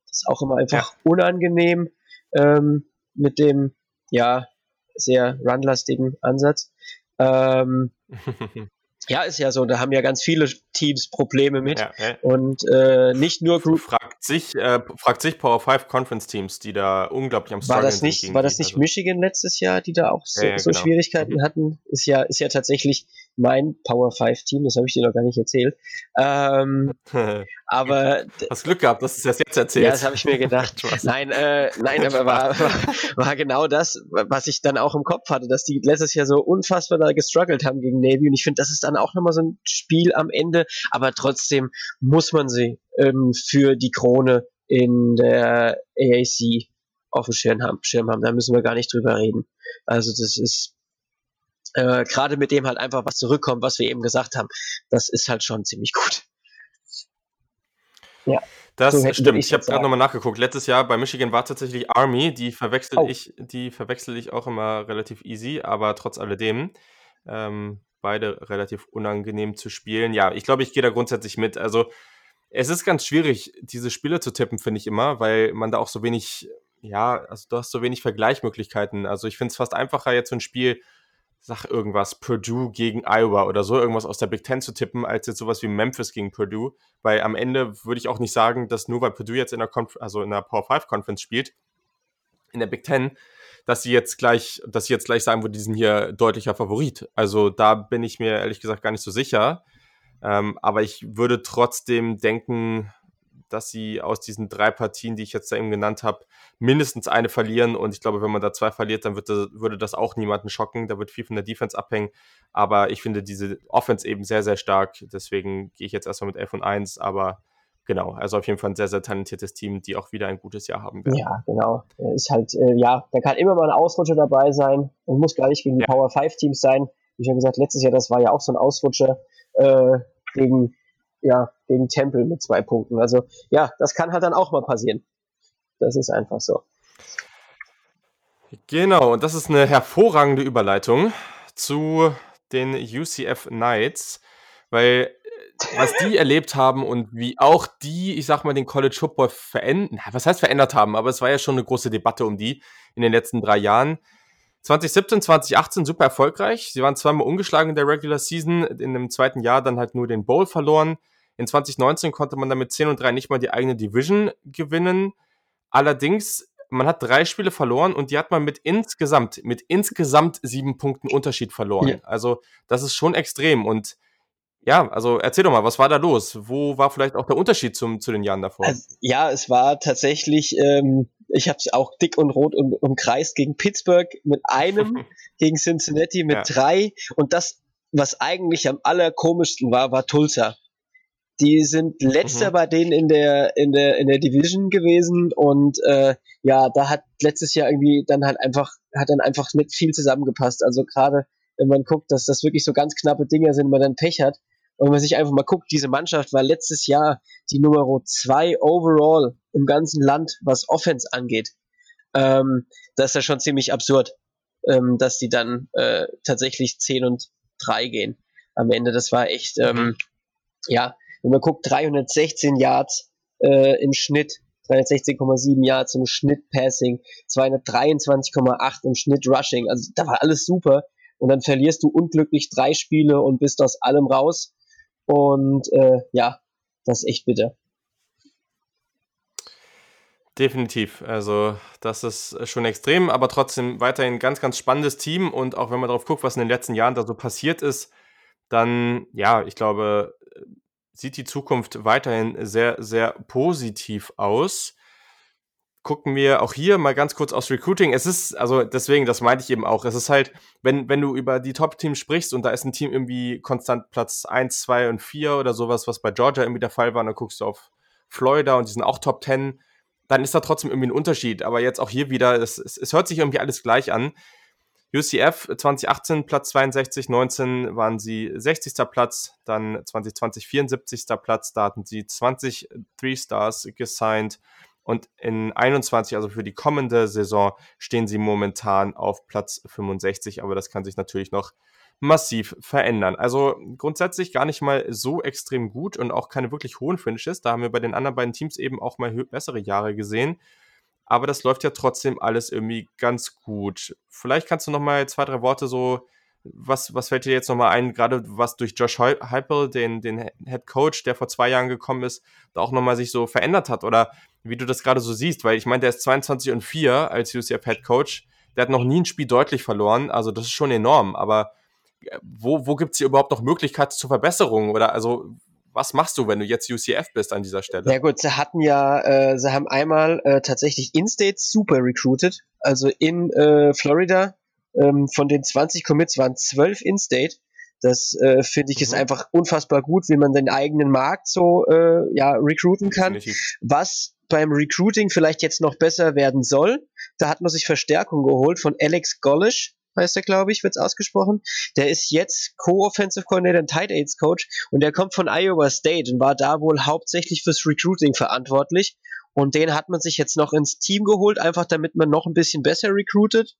Das ist auch immer einfach ja. unangenehm ähm, mit dem ja sehr runlastigen Ansatz. Ähm, Ja, ist ja so. Da haben ja ganz viele Teams Probleme mit. Ja, ja. Und äh, nicht nur Group. Fragt sich, äh, fragt sich Power 5 Conference Teams, die da unglaublich am Struggeln war das nicht, War das nicht also. Michigan letztes Jahr, die da auch so, ja, so genau. Schwierigkeiten mhm. hatten? Ist ja, ist ja tatsächlich mein Power 5 Team, das habe ich dir noch gar nicht erzählt. Ähm, aber hast Glück gehabt, dass du das jetzt erzählst. Ja, das habe ich mir gedacht. nein, äh, nein, aber war, war, war, genau das, was ich dann auch im Kopf hatte, dass die letztes Jahr so unfassbar da gestruggelt haben gegen Navy und ich finde, das ist dann auch nochmal so ein Spiel am Ende, aber trotzdem muss man sie ähm, für die Krone in der AAC auf dem Schirm haben, Schirm haben. Da müssen wir gar nicht drüber reden. Also das ist äh, gerade mit dem halt einfach was zurückkommt, was wir eben gesagt haben. Das ist halt schon ziemlich gut. Ja. Das so stimmt. Ich, ich habe gerade nochmal nachgeguckt. Letztes Jahr bei Michigan war tatsächlich Army. Die verwechsel oh. ich, die verwechsel ich auch immer relativ easy, aber trotz alledem ähm, beide relativ unangenehm zu spielen. Ja, ich glaube, ich gehe da grundsätzlich mit. Also es ist ganz schwierig, diese Spiele zu tippen, finde ich immer, weil man da auch so wenig, ja, also du hast so wenig Vergleichmöglichkeiten. Also ich finde es fast einfacher, jetzt so ein Spiel sag irgendwas, Purdue gegen Iowa oder so, irgendwas aus der Big Ten zu tippen, als jetzt sowas wie Memphis gegen Purdue. Weil am Ende würde ich auch nicht sagen, dass nur weil Purdue jetzt in der, Conf also in der Power 5 Conference spielt, in der Big Ten, dass sie jetzt gleich, dass sie jetzt gleich sagen würde, die sind hier deutlicher Favorit. Also da bin ich mir ehrlich gesagt gar nicht so sicher. Ähm, aber ich würde trotzdem denken, dass sie aus diesen drei Partien, die ich jetzt da eben genannt habe, mindestens eine verlieren. Und ich glaube, wenn man da zwei verliert, dann wird, würde das auch niemanden schocken. Da wird viel von der Defense abhängen. Aber ich finde diese Offense eben sehr, sehr stark. Deswegen gehe ich jetzt erstmal mit 11 und 1. Aber genau, also auf jeden Fall ein sehr, sehr talentiertes Team, die auch wieder ein gutes Jahr haben werden. Ja, genau. Ist halt, äh, ja, da kann immer mal ein Ausrutscher dabei sein und muss gar nicht gegen die ja. Power 5 Teams sein. Wie schon gesagt, letztes Jahr, das war ja auch so ein Ausrutscher äh, gegen ja, gegen Tempel mit zwei Punkten. Also ja, das kann halt dann auch mal passieren. Das ist einfach so. Genau, und das ist eine hervorragende Überleitung zu den UCF Knights, weil äh, was die erlebt haben und wie auch die, ich sag mal, den College Football verändert, was heißt verändert haben, aber es war ja schon eine große Debatte um die in den letzten drei Jahren. 2017, 2018 super erfolgreich. Sie waren zweimal ungeschlagen in der Regular Season, in dem zweiten Jahr dann halt nur den Bowl verloren. In 2019 konnte man damit 10 und 3 nicht mal die eigene Division gewinnen. Allerdings, man hat drei Spiele verloren und die hat man mit insgesamt, mit insgesamt sieben Punkten Unterschied verloren. Ja. Also, das ist schon extrem. Und ja, also erzähl doch mal, was war da los? Wo war vielleicht auch der Unterschied zum, zu den Jahren davor? Also, ja, es war tatsächlich, ähm, ich habe es auch dick und rot um, umkreist gegen Pittsburgh mit einem, gegen Cincinnati mit ja. drei und das, was eigentlich am allerkomischsten war, war Tulsa. Die sind letzter mhm. bei denen in der in der in der Division gewesen und äh, ja, da hat letztes Jahr irgendwie dann halt einfach hat dann einfach nicht viel zusammengepasst. Also gerade wenn man guckt, dass das wirklich so ganz knappe Dinge sind, man dann Pech hat. Und wenn man sich einfach mal guckt, diese Mannschaft war letztes Jahr die Nummer zwei overall im ganzen Land, was Offense angeht. Ähm, das ist ja schon ziemlich absurd, ähm, dass die dann äh, tatsächlich 10 und 3 gehen am Ende. Das war echt, ähm, mhm. ja, wenn man guckt, 316 Yards äh, im Schnitt, 316,7 Yards im Schnitt Passing, 223,8 im Schnitt Rushing. Also da war alles super. Und dann verlierst du unglücklich drei Spiele und bist aus allem raus. Und äh, ja, das ist echt bitter. Definitiv. Also, das ist schon extrem, aber trotzdem weiterhin ganz, ganz spannendes Team. Und auch wenn man darauf guckt, was in den letzten Jahren da so passiert ist, dann, ja, ich glaube, sieht die Zukunft weiterhin sehr, sehr positiv aus. Gucken wir auch hier mal ganz kurz aufs Recruiting. Es ist, also deswegen, das meinte ich eben auch. Es ist halt, wenn, wenn du über die Top-Teams sprichst und da ist ein Team irgendwie konstant Platz 1, 2 und 4 oder sowas, was bei Georgia irgendwie der Fall war, und dann guckst du auf Florida und die sind auch Top 10, dann ist da trotzdem irgendwie ein Unterschied. Aber jetzt auch hier wieder, es, es, es hört sich irgendwie alles gleich an. UCF 2018 Platz 62, 19 waren sie 60. Platz, dann 2020 74. Platz, da hatten sie 20 Three Stars gesigned und in 21, also für die kommende Saison, stehen sie momentan auf Platz 65, aber das kann sich natürlich noch massiv verändern. Also grundsätzlich gar nicht mal so extrem gut und auch keine wirklich hohen Finishes. Da haben wir bei den anderen beiden Teams eben auch mal bessere Jahre gesehen aber das läuft ja trotzdem alles irgendwie ganz gut. Vielleicht kannst du noch mal zwei, drei Worte so, was, was fällt dir jetzt noch mal ein, gerade was durch Josh Heupel, den, den Head Coach, der vor zwei Jahren gekommen ist, da auch noch mal sich so verändert hat oder wie du das gerade so siehst, weil ich meine, der ist 22 und 4 als UCF Head Coach, der hat noch nie ein Spiel deutlich verloren, also das ist schon enorm, aber wo, wo gibt es hier überhaupt noch Möglichkeiten zur Verbesserung? Oder also, was machst du, wenn du jetzt UCF bist an dieser Stelle? Ja gut, sie hatten ja, äh, sie haben einmal äh, tatsächlich In-State super recruited, also in äh, Florida. Ähm, von den 20 Commits waren 12 In-State. Das äh, finde ich mhm. ist einfach unfassbar gut, wie man den eigenen Markt so äh, ja recruiten kann. Was beim Recruiting vielleicht jetzt noch besser werden soll, da hat man sich Verstärkung geholt von Alex Gollish, heißt er, glaube ich, wird's ausgesprochen. Der ist jetzt Co-Offensive Coordinator und Tight Aids Coach und der kommt von Iowa State und war da wohl hauptsächlich fürs Recruiting verantwortlich. Und den hat man sich jetzt noch ins Team geholt, einfach damit man noch ein bisschen besser recruitet.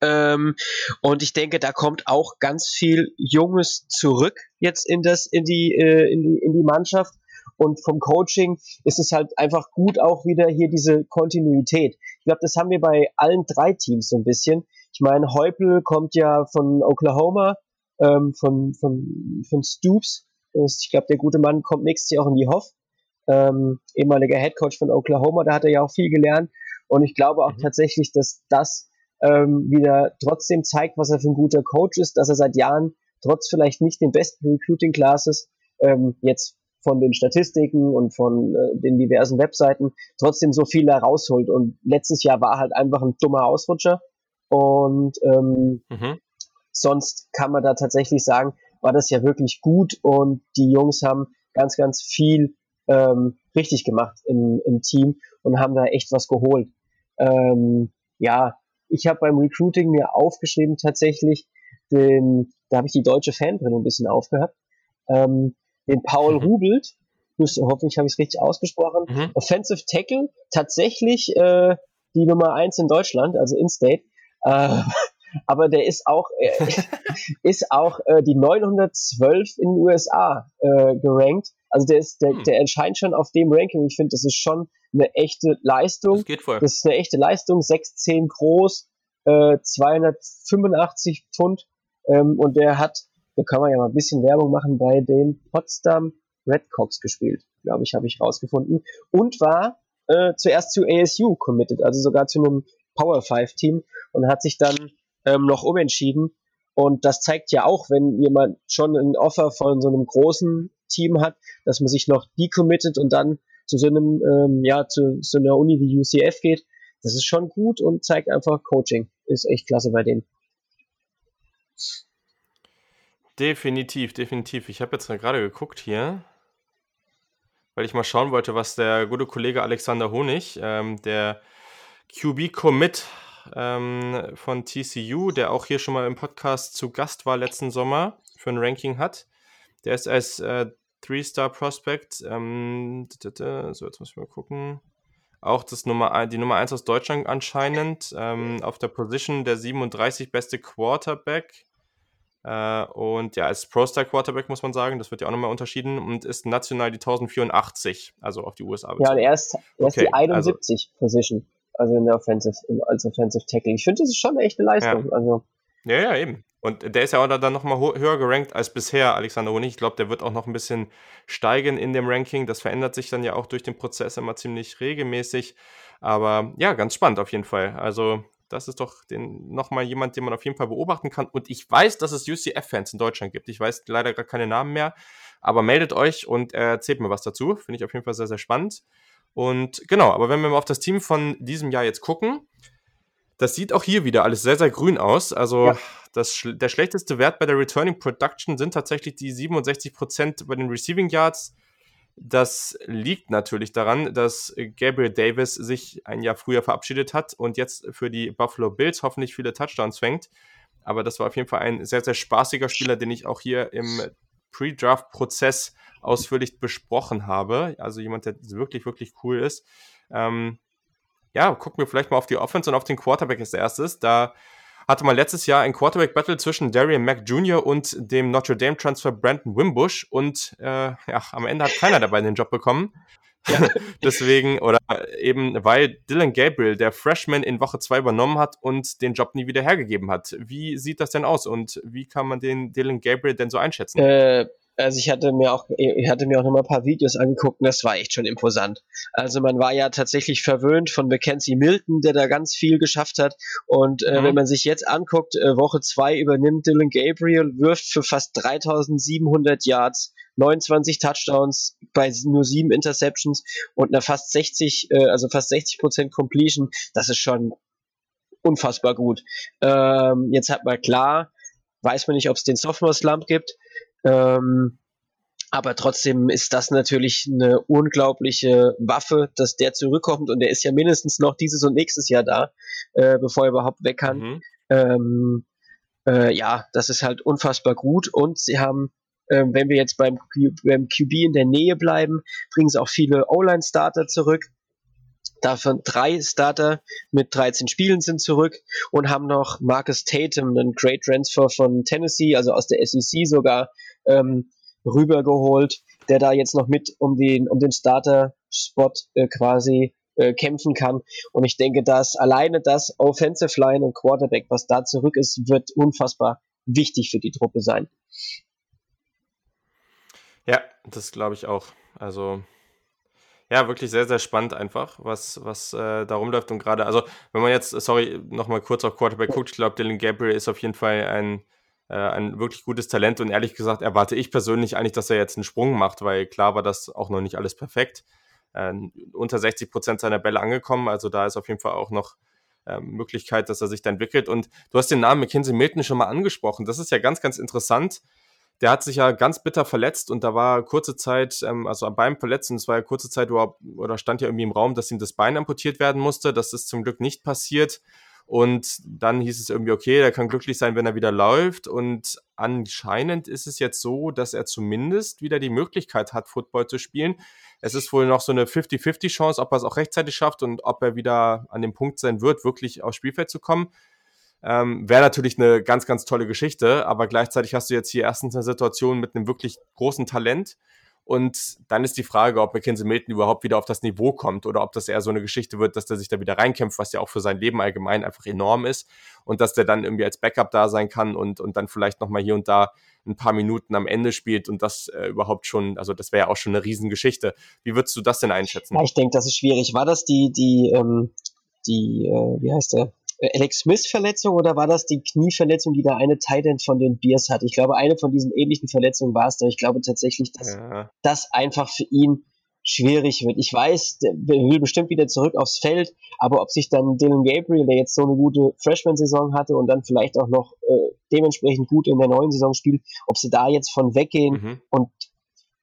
Ähm, und ich denke, da kommt auch ganz viel Junges zurück jetzt in das, in die, äh, in die, in die Mannschaft. Und vom Coaching ist es halt einfach gut auch wieder hier diese Kontinuität. Ich glaube, das haben wir bei allen drei Teams so ein bisschen. Ich meine, Heupel kommt ja von Oklahoma, ähm, von, von, von Stoops. Ich glaube, der gute Mann kommt nächstes Jahr auch in die Hoff. Ähm, ehemaliger Headcoach von Oklahoma, da hat er ja auch viel gelernt. Und ich glaube auch mhm. tatsächlich, dass das ähm, wieder trotzdem zeigt, was er für ein guter Coach ist, dass er seit Jahren trotz vielleicht nicht den besten Recruiting Classes ähm, jetzt von den Statistiken und von äh, den diversen Webseiten trotzdem so viel da rausholt. Und letztes Jahr war halt einfach ein dummer Ausrutscher. Und ähm, mhm. sonst kann man da tatsächlich sagen, war das ja wirklich gut und die Jungs haben ganz, ganz viel ähm, richtig gemacht im, im Team und haben da echt was geholt. Ähm, ja, ich habe beim Recruiting mir aufgeschrieben tatsächlich, den, da habe ich die deutsche Fanbrille ein bisschen aufgehabt, ähm, den Paul mhm. Rubelt, hoffentlich habe ich es richtig ausgesprochen, mhm. Offensive Tackle, tatsächlich äh, die Nummer eins in Deutschland, also in-state, äh, aber der ist auch äh, ist auch äh, die 912 in den USA äh, gerankt. Also der ist der, hm. der erscheint schon auf dem Ranking. Ich finde, das ist schon eine echte Leistung. Das geht voll. Das ist eine echte Leistung. 6'10 groß, äh, 285 Pfund ähm, und der hat, da kann man ja mal ein bisschen Werbung machen, bei den Potsdam Redcox gespielt, glaube ich, habe ich rausgefunden und war äh, zuerst zu ASU committed, also sogar zu einem Power 5 Team und hat sich dann ähm, noch umentschieden. Und das zeigt ja auch, wenn jemand schon ein Offer von so einem großen Team hat, dass man sich noch decommittet und dann zu so einem, ähm, ja, zu so einer Uni wie UCF geht. Das ist schon gut und zeigt einfach Coaching. Ist echt klasse bei denen. Definitiv, definitiv. Ich habe jetzt gerade geguckt hier, weil ich mal schauen wollte, was der gute Kollege Alexander Honig, ähm, der QB-Commit ähm, von TCU, der auch hier schon mal im Podcast zu Gast war letzten Sommer für ein Ranking hat. Der ist als äh, Three-Star-Prospect. Ähm, so, jetzt muss ich mal gucken. Auch das Nummer, die Nummer 1 aus Deutschland anscheinend. Ähm, auf der Position der 37 beste Quarterback. Äh, und ja, als Pro-Star-Quarterback muss man sagen, das wird ja auch nochmal unterschieden und ist national die 1084, also auf die USA. Ja, und er ist, er ist okay, die 71 also, Position also in der Offensive, als Offensive Tackle. Ich finde, das ist schon echt eine Leistung. Ja. Also. Ja, ja, eben. Und der ist ja auch dann nochmal höher gerankt als bisher, Alexander Honig. Ich glaube, der wird auch noch ein bisschen steigen in dem Ranking. Das verändert sich dann ja auch durch den Prozess immer ziemlich regelmäßig. Aber ja, ganz spannend auf jeden Fall. Also, das ist doch nochmal jemand, den man auf jeden Fall beobachten kann. Und ich weiß, dass es UCF-Fans in Deutschland gibt. Ich weiß leider gar keine Namen mehr. Aber meldet euch und erzählt mir was dazu. Finde ich auf jeden Fall sehr, sehr spannend. Und genau, aber wenn wir mal auf das Team von diesem Jahr jetzt gucken, das sieht auch hier wieder alles sehr, sehr grün aus. Also ja. das, der schlechteste Wert bei der Returning Production sind tatsächlich die 67% bei den Receiving Yards. Das liegt natürlich daran, dass Gabriel Davis sich ein Jahr früher verabschiedet hat und jetzt für die Buffalo Bills hoffentlich viele Touchdowns fängt. Aber das war auf jeden Fall ein sehr, sehr spaßiger Spieler, den ich auch hier im Pre-Draft-Prozess ausführlich besprochen habe. Also jemand, der wirklich, wirklich cool ist. Ähm, ja, gucken wir vielleicht mal auf die Offense und auf den Quarterback als erstes. Da hatte man letztes Jahr ein Quarterback-Battle zwischen Darian Mack Jr. und dem Notre Dame-Transfer Brandon Wimbush und äh, ja, am Ende hat keiner dabei den Job bekommen. Ja. Deswegen, oder eben, weil Dylan Gabriel, der Freshman, in Woche 2 übernommen hat und den Job nie wieder hergegeben hat. Wie sieht das denn aus und wie kann man den Dylan Gabriel denn so einschätzen? Äh, Also ich hatte mir auch, ich hatte mir auch noch mal ein paar Videos angeguckt und das war echt schon imposant. Also man war ja tatsächlich verwöhnt von Mackenzie Milton, der da ganz viel geschafft hat. Und äh, mhm. wenn man sich jetzt anguckt, äh, Woche zwei übernimmt Dylan Gabriel, wirft für fast 3700 Yards, 29 Touchdowns bei nur sieben Interceptions und einer fast 60, äh, also fast 60 Prozent Completion. Das ist schon unfassbar gut. Ähm, jetzt hat man klar, weiß man nicht, ob es den Sophomore Slump gibt. Ähm, aber trotzdem ist das natürlich eine unglaubliche Waffe, dass der zurückkommt und der ist ja mindestens noch dieses und nächstes Jahr da, äh, bevor er überhaupt weg kann. Mhm. Ähm, äh, ja, das ist halt unfassbar gut und sie haben, äh, wenn wir jetzt beim, beim QB in der Nähe bleiben, bringen sie auch viele O-Line-Starter zurück. Davon drei Starter mit 13 Spielen sind zurück und haben noch Marcus Tatum, einen Great Transfer von Tennessee, also aus der SEC sogar, ähm, rübergeholt, der da jetzt noch mit um den, um den Starter-Spot äh, quasi äh, kämpfen kann. Und ich denke, dass alleine das Offensive Line und Quarterback, was da zurück ist, wird unfassbar wichtig für die Truppe sein. Ja, das glaube ich auch. Also ja, wirklich sehr, sehr spannend einfach, was, was äh, da rumläuft. Und gerade, also wenn man jetzt, sorry, nochmal kurz auf Quarterback guckt, ich glaube, Dylan Gabriel ist auf jeden Fall ein, ein wirklich gutes Talent und ehrlich gesagt erwarte ich persönlich eigentlich, dass er jetzt einen Sprung macht, weil klar war das auch noch nicht alles perfekt. Äh, unter 60 Prozent seiner Bälle angekommen, also da ist auf jeden Fall auch noch äh, Möglichkeit, dass er sich da entwickelt. Und du hast den Namen McKinsey Milton schon mal angesprochen. Das ist ja ganz, ganz interessant der hat sich ja ganz bitter verletzt und da war kurze Zeit, ähm, also beim Verletzen, es war ja kurze Zeit überhaupt, oder stand ja irgendwie im Raum, dass ihm das Bein amputiert werden musste. Das ist zum Glück nicht passiert. Und dann hieß es irgendwie, okay, er kann glücklich sein, wenn er wieder läuft. Und anscheinend ist es jetzt so, dass er zumindest wieder die Möglichkeit hat, Football zu spielen. Es ist wohl noch so eine 50-50 Chance, ob er es auch rechtzeitig schafft und ob er wieder an dem Punkt sein wird, wirklich aufs Spielfeld zu kommen. Ähm, Wäre natürlich eine ganz, ganz tolle Geschichte, aber gleichzeitig hast du jetzt hier erstens eine Situation mit einem wirklich großen Talent. Und dann ist die Frage, ob Mackenzie Milton überhaupt wieder auf das Niveau kommt oder ob das eher so eine Geschichte wird, dass der sich da wieder reinkämpft, was ja auch für sein Leben allgemein einfach enorm ist. Und dass der dann irgendwie als Backup da sein kann und, und dann vielleicht nochmal hier und da ein paar Minuten am Ende spielt und das äh, überhaupt schon, also das wäre ja auch schon eine Riesengeschichte. Wie würdest du das denn einschätzen? Ja, ich denke, das ist schwierig. War das die, die, ähm, die, äh, wie heißt der? Äh, Alex Smith Verletzung oder war das die Knieverletzung, die der eine Titan von den Bears hat? Ich glaube, eine von diesen ähnlichen Verletzungen war es, aber ich glaube tatsächlich, dass ja. das einfach für ihn schwierig wird. Ich weiß, der will bestimmt wieder zurück aufs Feld, aber ob sich dann Dylan Gabriel, der jetzt so eine gute Freshman-Saison hatte und dann vielleicht auch noch äh, dementsprechend gut in der neuen Saison spielt, ob sie da jetzt von weggehen mhm. und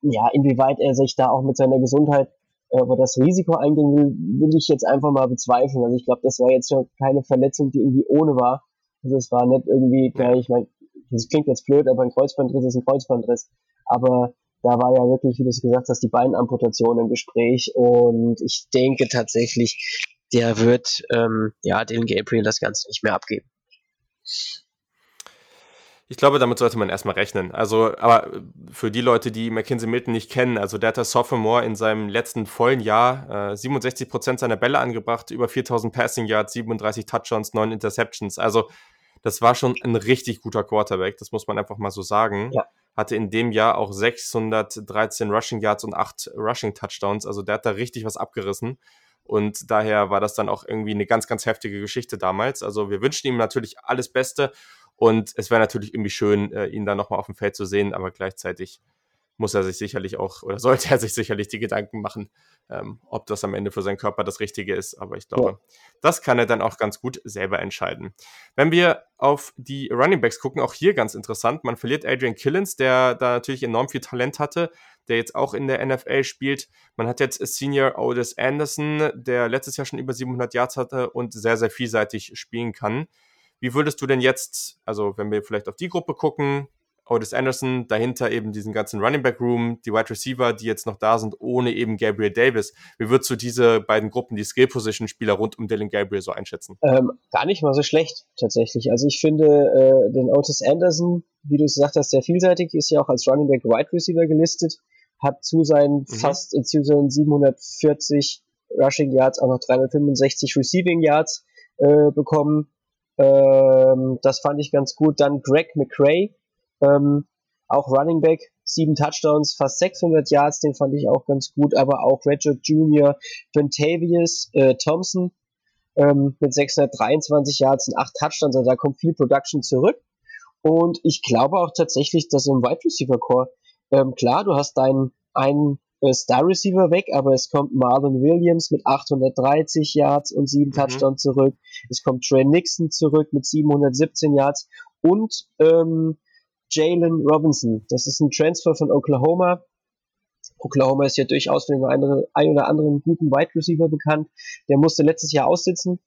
ja, inwieweit er sich da auch mit seiner Gesundheit aber das Risiko eingehen will, will ich jetzt einfach mal bezweifeln. Also ich glaube, das war jetzt schon keine Verletzung, die irgendwie ohne war. Also es war nicht irgendwie, ja, ich meine, das klingt jetzt blöd, aber ein Kreuzbandriss ist ein Kreuzbandriss. Aber da war ja wirklich, wie du es gesagt hast, die Beinamputation im Gespräch. Und ich denke tatsächlich, der wird ähm, ja den Gabriel das Ganze nicht mehr abgeben. Ich glaube, damit sollte man erstmal rechnen. Also, aber für die Leute, die Mackenzie Milton nicht kennen, also der hat das Sophomore in seinem letzten vollen Jahr äh, 67 Prozent seiner Bälle angebracht, über 4000 Passing Yards, 37 Touchdowns, 9 Interceptions. Also, das war schon ein richtig guter Quarterback, das muss man einfach mal so sagen. Ja. Hatte in dem Jahr auch 613 Rushing Yards und 8 Rushing Touchdowns. Also, der hat da richtig was abgerissen. Und daher war das dann auch irgendwie eine ganz, ganz heftige Geschichte damals. Also, wir wünschen ihm natürlich alles Beste. Und es wäre natürlich irgendwie schön, äh, ihn dann nochmal auf dem Feld zu sehen, aber gleichzeitig muss er sich sicherlich auch oder sollte er sich sicherlich die Gedanken machen, ähm, ob das am Ende für seinen Körper das Richtige ist. Aber ich glaube, ja. das kann er dann auch ganz gut selber entscheiden. Wenn wir auf die Running Backs gucken, auch hier ganz interessant. Man verliert Adrian Killens, der da natürlich enorm viel Talent hatte, der jetzt auch in der NFL spielt. Man hat jetzt Senior Otis Anderson, der letztes Jahr schon über 700 Yards hatte und sehr, sehr vielseitig spielen kann. Wie würdest du denn jetzt, also wenn wir vielleicht auf die Gruppe gucken, Otis Anderson, dahinter eben diesen ganzen Running Back Room, die Wide Receiver, die jetzt noch da sind, ohne eben Gabriel Davis. Wie würdest du diese beiden Gruppen, die Skill Position Spieler rund um Dylan Gabriel so einschätzen? Ähm, gar nicht mal so schlecht, tatsächlich. Also ich finde äh, den Otis Anderson, wie du es gesagt hast, sehr vielseitig, ist ja auch als Running Back Wide Receiver gelistet, hat zu seinen mhm. fast, äh, zu seinen 740 Rushing Yards auch noch 365 Receiving Yards äh, bekommen ähm, das fand ich ganz gut. Dann Greg McRae, ähm, auch Running Back, sieben Touchdowns, fast 600 Yards, den fand ich auch ganz gut, aber auch Redwood Jr., Ventavious äh, Thompson ähm, mit 623 Yards und acht Touchdowns, also da kommt viel Production zurück. Und ich glaube auch tatsächlich, dass im Wide Receiver Core, ähm, klar, du hast deinen einen Star Receiver weg, aber es kommt Marlon Williams mit 830 Yards und sieben mhm. Touchdowns zurück. Es kommt Trey Nixon zurück mit 717 Yards und ähm, Jalen Robinson. Das ist ein Transfer von Oklahoma. Oklahoma ist ja durchaus für den ein oder anderen guten Wide Receiver bekannt. Der musste letztes Jahr aussitzen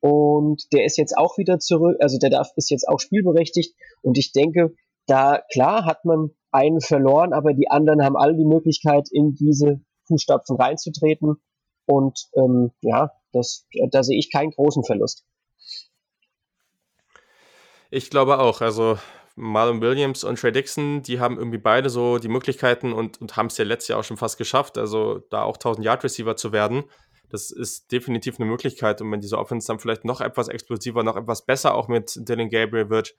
und der ist jetzt auch wieder zurück, also der darf, ist jetzt auch spielberechtigt und ich denke, da klar hat man einen verloren, aber die anderen haben alle die Möglichkeit, in diese Fußstapfen reinzutreten und ähm, ja, das, da sehe ich keinen großen Verlust. Ich glaube auch, also Marlon Williams und Trey Dixon, die haben irgendwie beide so die Möglichkeiten und, und haben es ja letztes Jahr auch schon fast geschafft, also da auch 1000 Yard Receiver zu werden. Das ist definitiv eine Möglichkeit und wenn diese Offense dann vielleicht noch etwas explosiver, noch etwas besser auch mit Dylan Gabriel wird,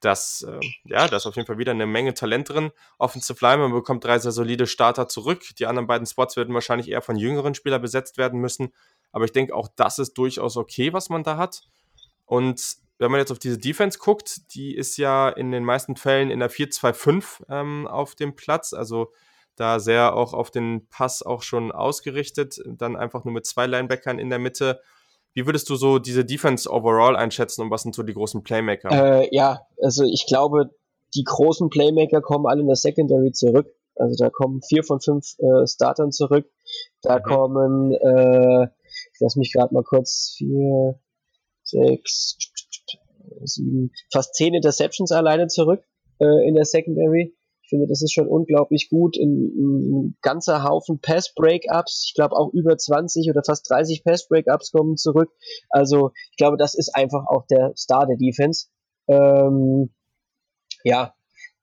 das, äh, ja, da ist auf jeden Fall wieder eine Menge Talent drin. Offensive Lineman bekommt drei sehr solide Starter zurück. Die anderen beiden Spots werden wahrscheinlich eher von jüngeren Spielern besetzt werden müssen. Aber ich denke, auch das ist durchaus okay, was man da hat. Und wenn man jetzt auf diese Defense guckt, die ist ja in den meisten Fällen in der 4-2-5 ähm, auf dem Platz, also da sehr auch auf den Pass auch schon ausgerichtet, dann einfach nur mit zwei Linebackern in der Mitte. Wie würdest du so diese Defense overall einschätzen und was sind so die großen Playmaker? Äh, ja, also ich glaube, die großen Playmaker kommen alle in der Secondary zurück. Also da kommen vier von fünf äh, Startern zurück. Da mhm. kommen, äh, ich lass mich gerade mal kurz, vier, sechs, sieben, fast zehn Interceptions alleine zurück äh, in der Secondary. Ich finde, das ist schon unglaublich gut. Ein, ein ganzer Haufen Pass-Breakups. Ich glaube auch über 20 oder fast 30 Pass-Breakups kommen zurück. Also ich glaube, das ist einfach auch der Star der Defense. Ähm, ja,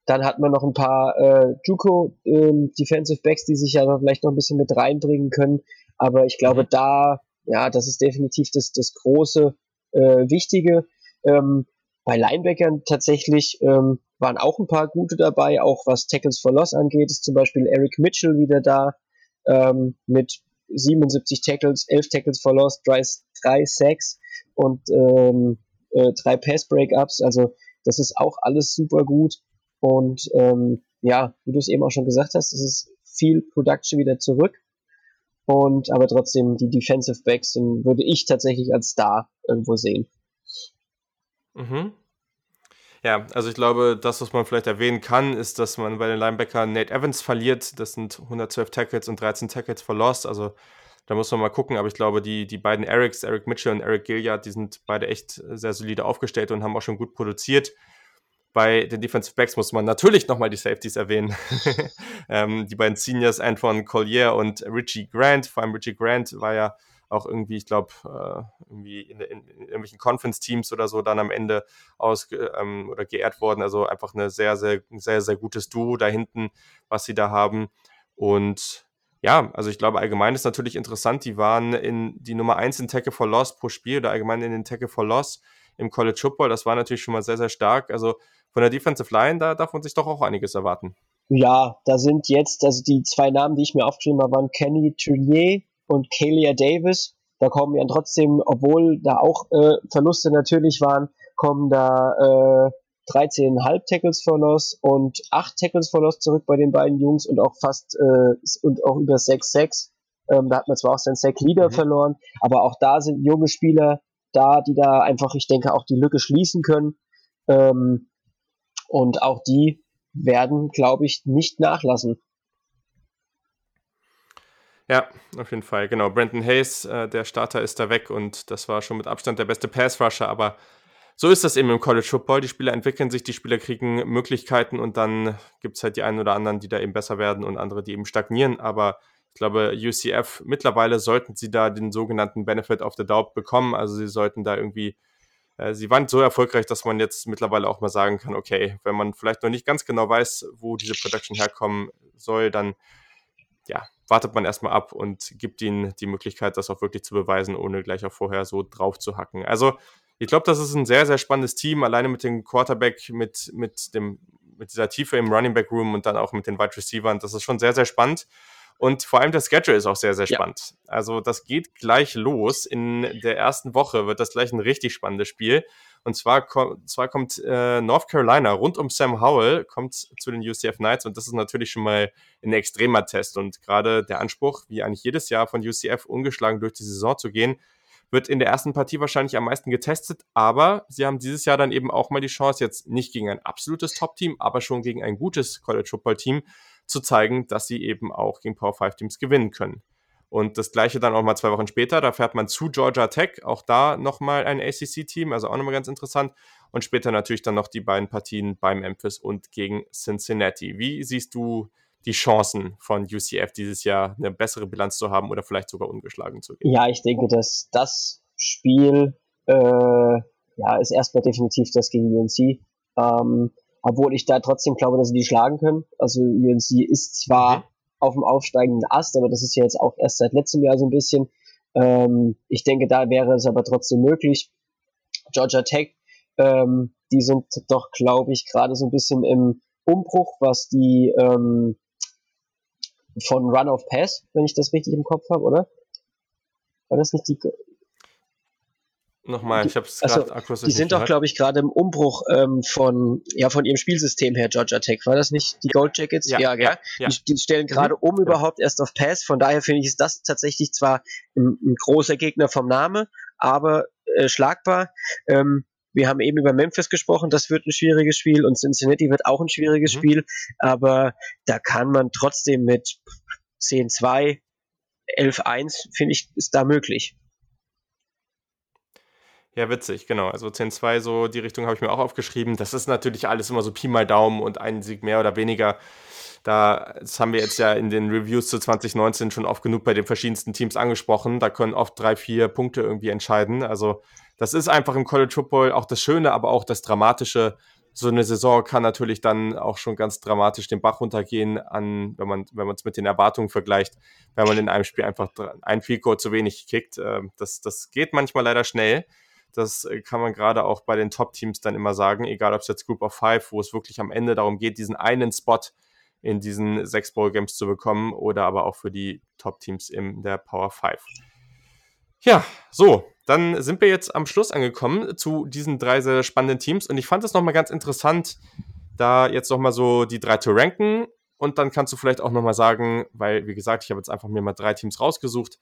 dann hat man noch ein paar äh, Juco ähm, Defensive Backs, die sich ja vielleicht noch ein bisschen mit reinbringen können. Aber ich glaube, mhm. da, ja, das ist definitiv das, das große äh, Wichtige. Ähm, bei Linebackern tatsächlich ähm, waren auch ein paar gute dabei, auch was Tackles for Loss angeht, ist zum Beispiel Eric Mitchell wieder da ähm, mit 77 Tackles, 11 Tackles for Loss, 3, 3 Sacks und ähm, äh, drei Pass Breakups. Also das ist auch alles super gut. Und ähm, ja, wie du es eben auch schon gesagt hast, es ist viel Production wieder zurück. Und aber trotzdem die Defensive Backs den würde ich tatsächlich als Star irgendwo sehen. Mhm. Ja, also ich glaube, das, was man vielleicht erwähnen kann, ist, dass man bei den Linebackern Nate Evans verliert. Das sind 112 Tackles und 13 Tackles for Loss. Also da muss man mal gucken. Aber ich glaube, die, die beiden Erics, Eric Mitchell und Eric Gilliard, die sind beide echt sehr solide aufgestellt und haben auch schon gut produziert. Bei den Defensive Backs muss man natürlich nochmal die Safeties erwähnen. ähm, die beiden Seniors, Antoine Collier und Richie Grant. Vor allem Richie Grant war ja auch irgendwie, ich glaube, äh, irgendwie in, in, in, irgendwelchen Conference-Teams oder so dann am Ende aus ähm, oder geehrt worden. Also einfach eine sehr, sehr, sehr, sehr gutes Duo da hinten, was sie da haben. Und ja, also ich glaube, allgemein ist natürlich interessant. Die waren in die Nummer 1 in Tackle for Loss pro Spiel oder allgemein in den Tackle for Loss im College Football. Das war natürlich schon mal sehr, sehr stark. Also von der Defensive Line, da darf man sich doch auch einiges erwarten. Ja, da sind jetzt, also die zwei Namen, die ich mir aufgeschrieben habe, waren Kenny Tullier und Kalia Davis. Da kommen ja trotzdem, obwohl da auch äh, Verluste natürlich waren, kommen da äh, 13,5 Tackles for Loss und 8 Tackles for Loss zurück bei den beiden Jungs und auch fast äh, und auch über 6-6. Ähm, da hat man zwar auch seinen Sack Leader mhm. verloren, aber auch da sind junge Spieler da, die da einfach, ich denke, auch die Lücke schließen können. Ähm, und auch die werden, glaube ich, nicht nachlassen. Ja, auf jeden Fall. Genau. Brandon Hayes, äh, der Starter, ist da weg und das war schon mit Abstand der beste Pass-Rusher, aber so ist das eben im College Football. Die Spieler entwickeln sich, die Spieler kriegen Möglichkeiten und dann gibt es halt die einen oder anderen, die da eben besser werden und andere, die eben stagnieren. Aber ich glaube, UCF, mittlerweile sollten sie da den sogenannten Benefit of the Doubt bekommen. Also sie sollten da irgendwie, äh, sie waren so erfolgreich, dass man jetzt mittlerweile auch mal sagen kann, okay, wenn man vielleicht noch nicht ganz genau weiß, wo diese Production herkommen soll, dann ja, wartet man erstmal ab und gibt ihnen die Möglichkeit, das auch wirklich zu beweisen, ohne gleich auch vorher so drauf zu hacken. Also, ich glaube, das ist ein sehr, sehr spannendes Team, alleine mit dem Quarterback, mit, mit dem mit dieser Tiefe im Running Back Room und dann auch mit den Wide Receivers. Das ist schon sehr, sehr spannend. Und vor allem das Schedule ist auch sehr, sehr spannend. Ja. Also das geht gleich los. In der ersten Woche wird das gleich ein richtig spannendes Spiel. Und zwar, zwar kommt äh, North Carolina rund um Sam Howell, kommt zu den UCF Knights und das ist natürlich schon mal ein extremer Test. Und gerade der Anspruch, wie eigentlich jedes Jahr von UCF ungeschlagen durch die Saison zu gehen, wird in der ersten Partie wahrscheinlich am meisten getestet, aber sie haben dieses Jahr dann eben auch mal die Chance, jetzt nicht gegen ein absolutes Top-Team, aber schon gegen ein gutes College Football-Team zu zeigen, dass sie eben auch gegen Power 5 Teams gewinnen können. Und das gleiche dann auch mal zwei Wochen später, da fährt man zu Georgia Tech, auch da nochmal ein ACC-Team, also auch nochmal ganz interessant. Und später natürlich dann noch die beiden Partien bei Memphis und gegen Cincinnati. Wie siehst du die Chancen von UCF dieses Jahr eine bessere Bilanz zu haben oder vielleicht sogar ungeschlagen zu gehen? Ja, ich denke, dass das Spiel äh, ja, ist erstmal definitiv das gegen UNC. Ähm, obwohl ich da trotzdem glaube, dass sie die schlagen können. Also UNC ist zwar mhm. Auf dem aufsteigenden Ast, aber das ist ja jetzt auch erst seit letztem Jahr so ein bisschen. Ähm, ich denke, da wäre es aber trotzdem möglich. Georgia Tech, ähm, die sind doch, glaube ich, gerade so ein bisschen im Umbruch, was die ähm, von Run of Pass, wenn ich das richtig im Kopf habe, oder? War das nicht die. Nochmal, ich habe es gerade akustisch. Die sind doch, glaube ich, gerade im Umbruch ähm, von, ja, von ihrem Spielsystem her, Georgia Tech. War das nicht die Gold Jackets? Ja, ja, ja. ja. Die, die, stellen gerade mhm. um überhaupt erst auf Pass. Von daher finde ich, ist das tatsächlich zwar ein, ein großer Gegner vom Name, aber äh, schlagbar. Ähm, wir haben eben über Memphis gesprochen, das wird ein schwieriges Spiel und Cincinnati wird auch ein schwieriges mhm. Spiel, aber da kann man trotzdem mit 10-2, 11-1, finde ich, ist da möglich. Ja, witzig, genau. Also 10-2, so die Richtung habe ich mir auch aufgeschrieben. Das ist natürlich alles immer so Pi mal Daumen und ein Sieg mehr oder weniger. Da, das haben wir jetzt ja in den Reviews zu 2019 schon oft genug bei den verschiedensten Teams angesprochen. Da können oft drei, vier Punkte irgendwie entscheiden. Also das ist einfach im College Football auch das Schöne, aber auch das Dramatische. So eine Saison kann natürlich dann auch schon ganz dramatisch den Bach runtergehen, an, wenn man wenn es mit den Erwartungen vergleicht, wenn man in einem Spiel einfach ein Field zu wenig kickt. Ähm, das, das geht manchmal leider schnell. Das kann man gerade auch bei den Top-Teams dann immer sagen, egal ob es jetzt Group of Five, wo es wirklich am Ende darum geht, diesen einen Spot in diesen sechs Bowl-Games zu bekommen oder aber auch für die Top-Teams in der Power Five. Ja, so, dann sind wir jetzt am Schluss angekommen zu diesen drei sehr spannenden Teams und ich fand es nochmal ganz interessant, da jetzt nochmal so die drei zu ranken und dann kannst du vielleicht auch nochmal sagen, weil wie gesagt, ich habe jetzt einfach mir mal drei Teams rausgesucht,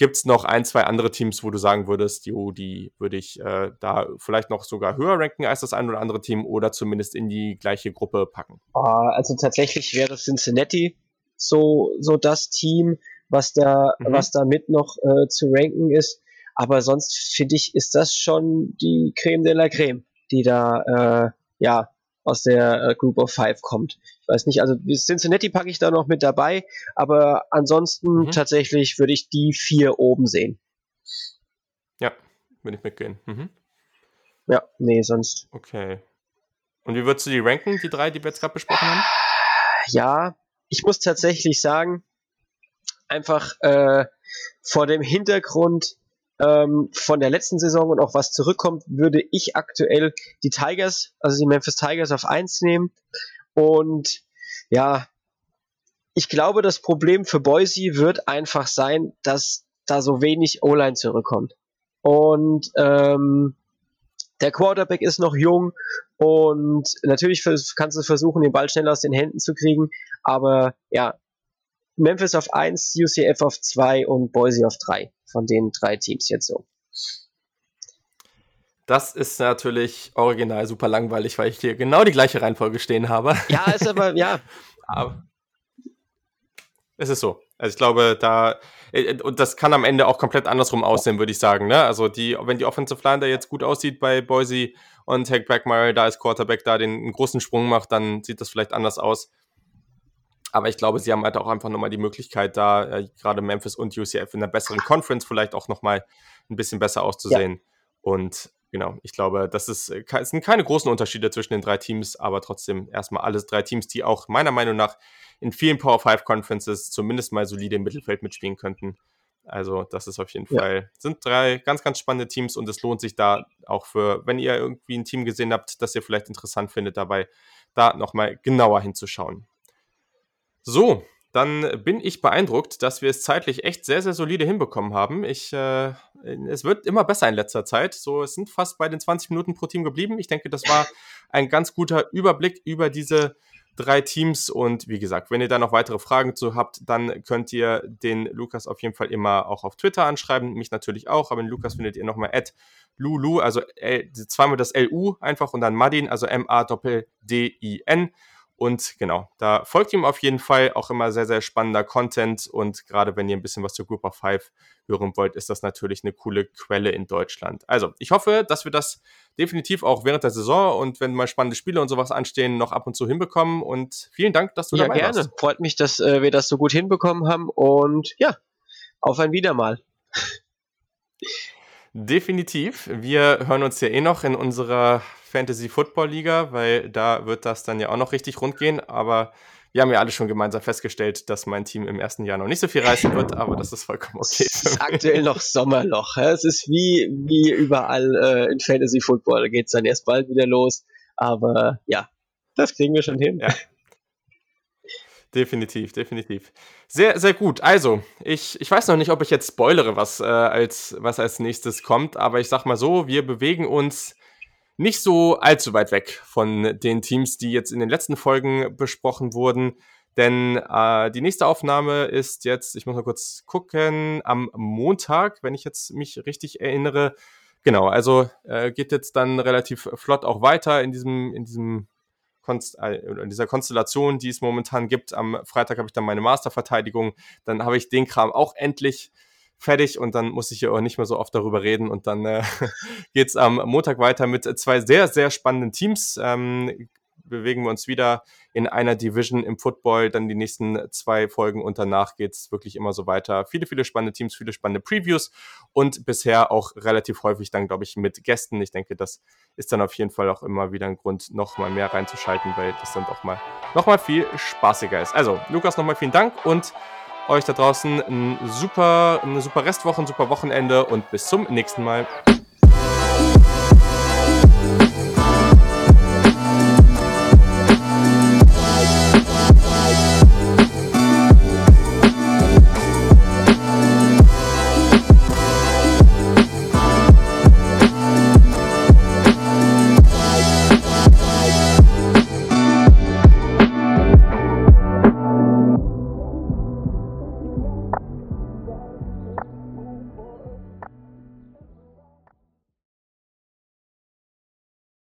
gibt es noch ein, zwei andere Teams, wo du sagen würdest, jo, die würde ich äh, da vielleicht noch sogar höher ranken als das ein oder andere Team oder zumindest in die gleiche Gruppe packen? Ah, also tatsächlich wäre Cincinnati so, so das Team, was da, mhm. was da mit noch äh, zu ranken ist. Aber sonst finde ich, ist das schon die Creme de la Creme, die da äh, ja aus der äh, Group of Five kommt. Ich weiß nicht, also Cincinnati packe ich da noch mit dabei, aber ansonsten mhm. tatsächlich würde ich die vier oben sehen. Ja, würde ich mitgehen. Mhm. Ja, nee, sonst. Okay. Und wie würdest du die ranken, die drei, die wir jetzt gerade besprochen haben? Ja, ich muss tatsächlich sagen, einfach äh, vor dem Hintergrund ähm, von der letzten Saison und auch was zurückkommt, würde ich aktuell die Tigers, also die Memphis Tigers auf 1 nehmen. Und ja, ich glaube, das Problem für Boise wird einfach sein, dass da so wenig O-Line zurückkommt. Und ähm, der Quarterback ist noch jung und natürlich kannst du versuchen, den Ball schneller aus den Händen zu kriegen, aber ja, Memphis auf 1, UCF auf 2 und Boise auf 3 von den drei Teams jetzt so. Das ist natürlich original super langweilig, weil ich hier genau die gleiche Reihenfolge stehen habe. Ja, ist aber, ja. aber es ist so. Also ich glaube, da, äh, und das kann am Ende auch komplett andersrum aussehen, würde ich sagen. Ne? Also die, wenn die Offensive Line da jetzt gut aussieht bei Boise und Hank Backmeyer da als Quarterback da den einen großen Sprung macht, dann sieht das vielleicht anders aus. Aber ich glaube, sie haben halt auch einfach nochmal die Möglichkeit, da äh, gerade Memphis und UCF in einer besseren Conference vielleicht auch nochmal ein bisschen besser auszusehen. Ja. Und genau, ich glaube, das ist, äh, es sind keine großen Unterschiede zwischen den drei Teams, aber trotzdem erstmal alles drei Teams, die auch meiner Meinung nach in vielen Power 5 Conferences zumindest mal solide im Mittelfeld mitspielen könnten. Also, das ist auf jeden ja. Fall, sind drei ganz, ganz spannende Teams und es lohnt sich da auch für, wenn ihr irgendwie ein Team gesehen habt, das ihr vielleicht interessant findet, dabei da nochmal genauer hinzuschauen. So, dann bin ich beeindruckt, dass wir es zeitlich echt sehr, sehr solide hinbekommen haben. Ich, äh, es wird immer besser in letzter Zeit. So, es sind fast bei den 20 Minuten pro Team geblieben. Ich denke, das war ein ganz guter Überblick über diese drei Teams. Und wie gesagt, wenn ihr da noch weitere Fragen zu habt, dann könnt ihr den Lukas auf jeden Fall immer auch auf Twitter anschreiben, mich natürlich auch, aber den Lukas findet ihr nochmal at Lulu, also L, zweimal das LU einfach und dann Madin, also M-A-D-I-N. Und genau, da folgt ihm auf jeden Fall auch immer sehr, sehr spannender Content. Und gerade wenn ihr ein bisschen was zur Group of Five hören wollt, ist das natürlich eine coole Quelle in Deutschland. Also, ich hoffe, dass wir das definitiv auch während der Saison und wenn mal spannende Spiele und sowas anstehen, noch ab und zu hinbekommen. Und vielen Dank, dass du ja, dabei gerne. warst. Freut mich, dass äh, wir das so gut hinbekommen haben. Und ja, auf ein Wiedermal. Definitiv. Wir hören uns ja eh noch in unserer Fantasy Football Liga, weil da wird das dann ja auch noch richtig rund gehen. Aber wir haben ja alle schon gemeinsam festgestellt, dass mein Team im ersten Jahr noch nicht so viel reißen wird, aber das ist vollkommen okay. Es ist aktuell noch Sommerloch. Es ist wie, wie überall äh, in Fantasy Football. Da geht es dann erst bald wieder los. Aber ja, das kriegen wir schon hin. Ja. Definitiv, definitiv. Sehr, sehr gut. Also, ich, ich weiß noch nicht, ob ich jetzt spoilere, was, äh, als, was als nächstes kommt, aber ich sag mal so, wir bewegen uns nicht so allzu weit weg von den Teams, die jetzt in den letzten Folgen besprochen wurden. Denn äh, die nächste Aufnahme ist jetzt, ich muss mal kurz gucken, am Montag, wenn ich jetzt mich richtig erinnere. Genau, also äh, geht jetzt dann relativ flott auch weiter in diesem, in diesem Konst äh, dieser Konstellation, die es momentan gibt. Am Freitag habe ich dann meine Masterverteidigung. Dann habe ich den Kram auch endlich fertig und dann muss ich ja auch nicht mehr so oft darüber reden. Und dann äh, geht am Montag weiter mit zwei sehr, sehr spannenden Teams. Ähm, bewegen wir uns wieder in einer Division im Football, dann die nächsten zwei Folgen und danach geht es wirklich immer so weiter. Viele, viele spannende Teams, viele spannende Previews und bisher auch relativ häufig dann, glaube ich, mit Gästen. Ich denke, das ist dann auf jeden Fall auch immer wieder ein Grund, nochmal mehr reinzuschalten, weil das dann doch mal nochmal viel spaßiger ist. Also, Lukas, nochmal vielen Dank und euch da draußen ein super, eine super Restwoche, ein super Wochenende und bis zum nächsten Mal.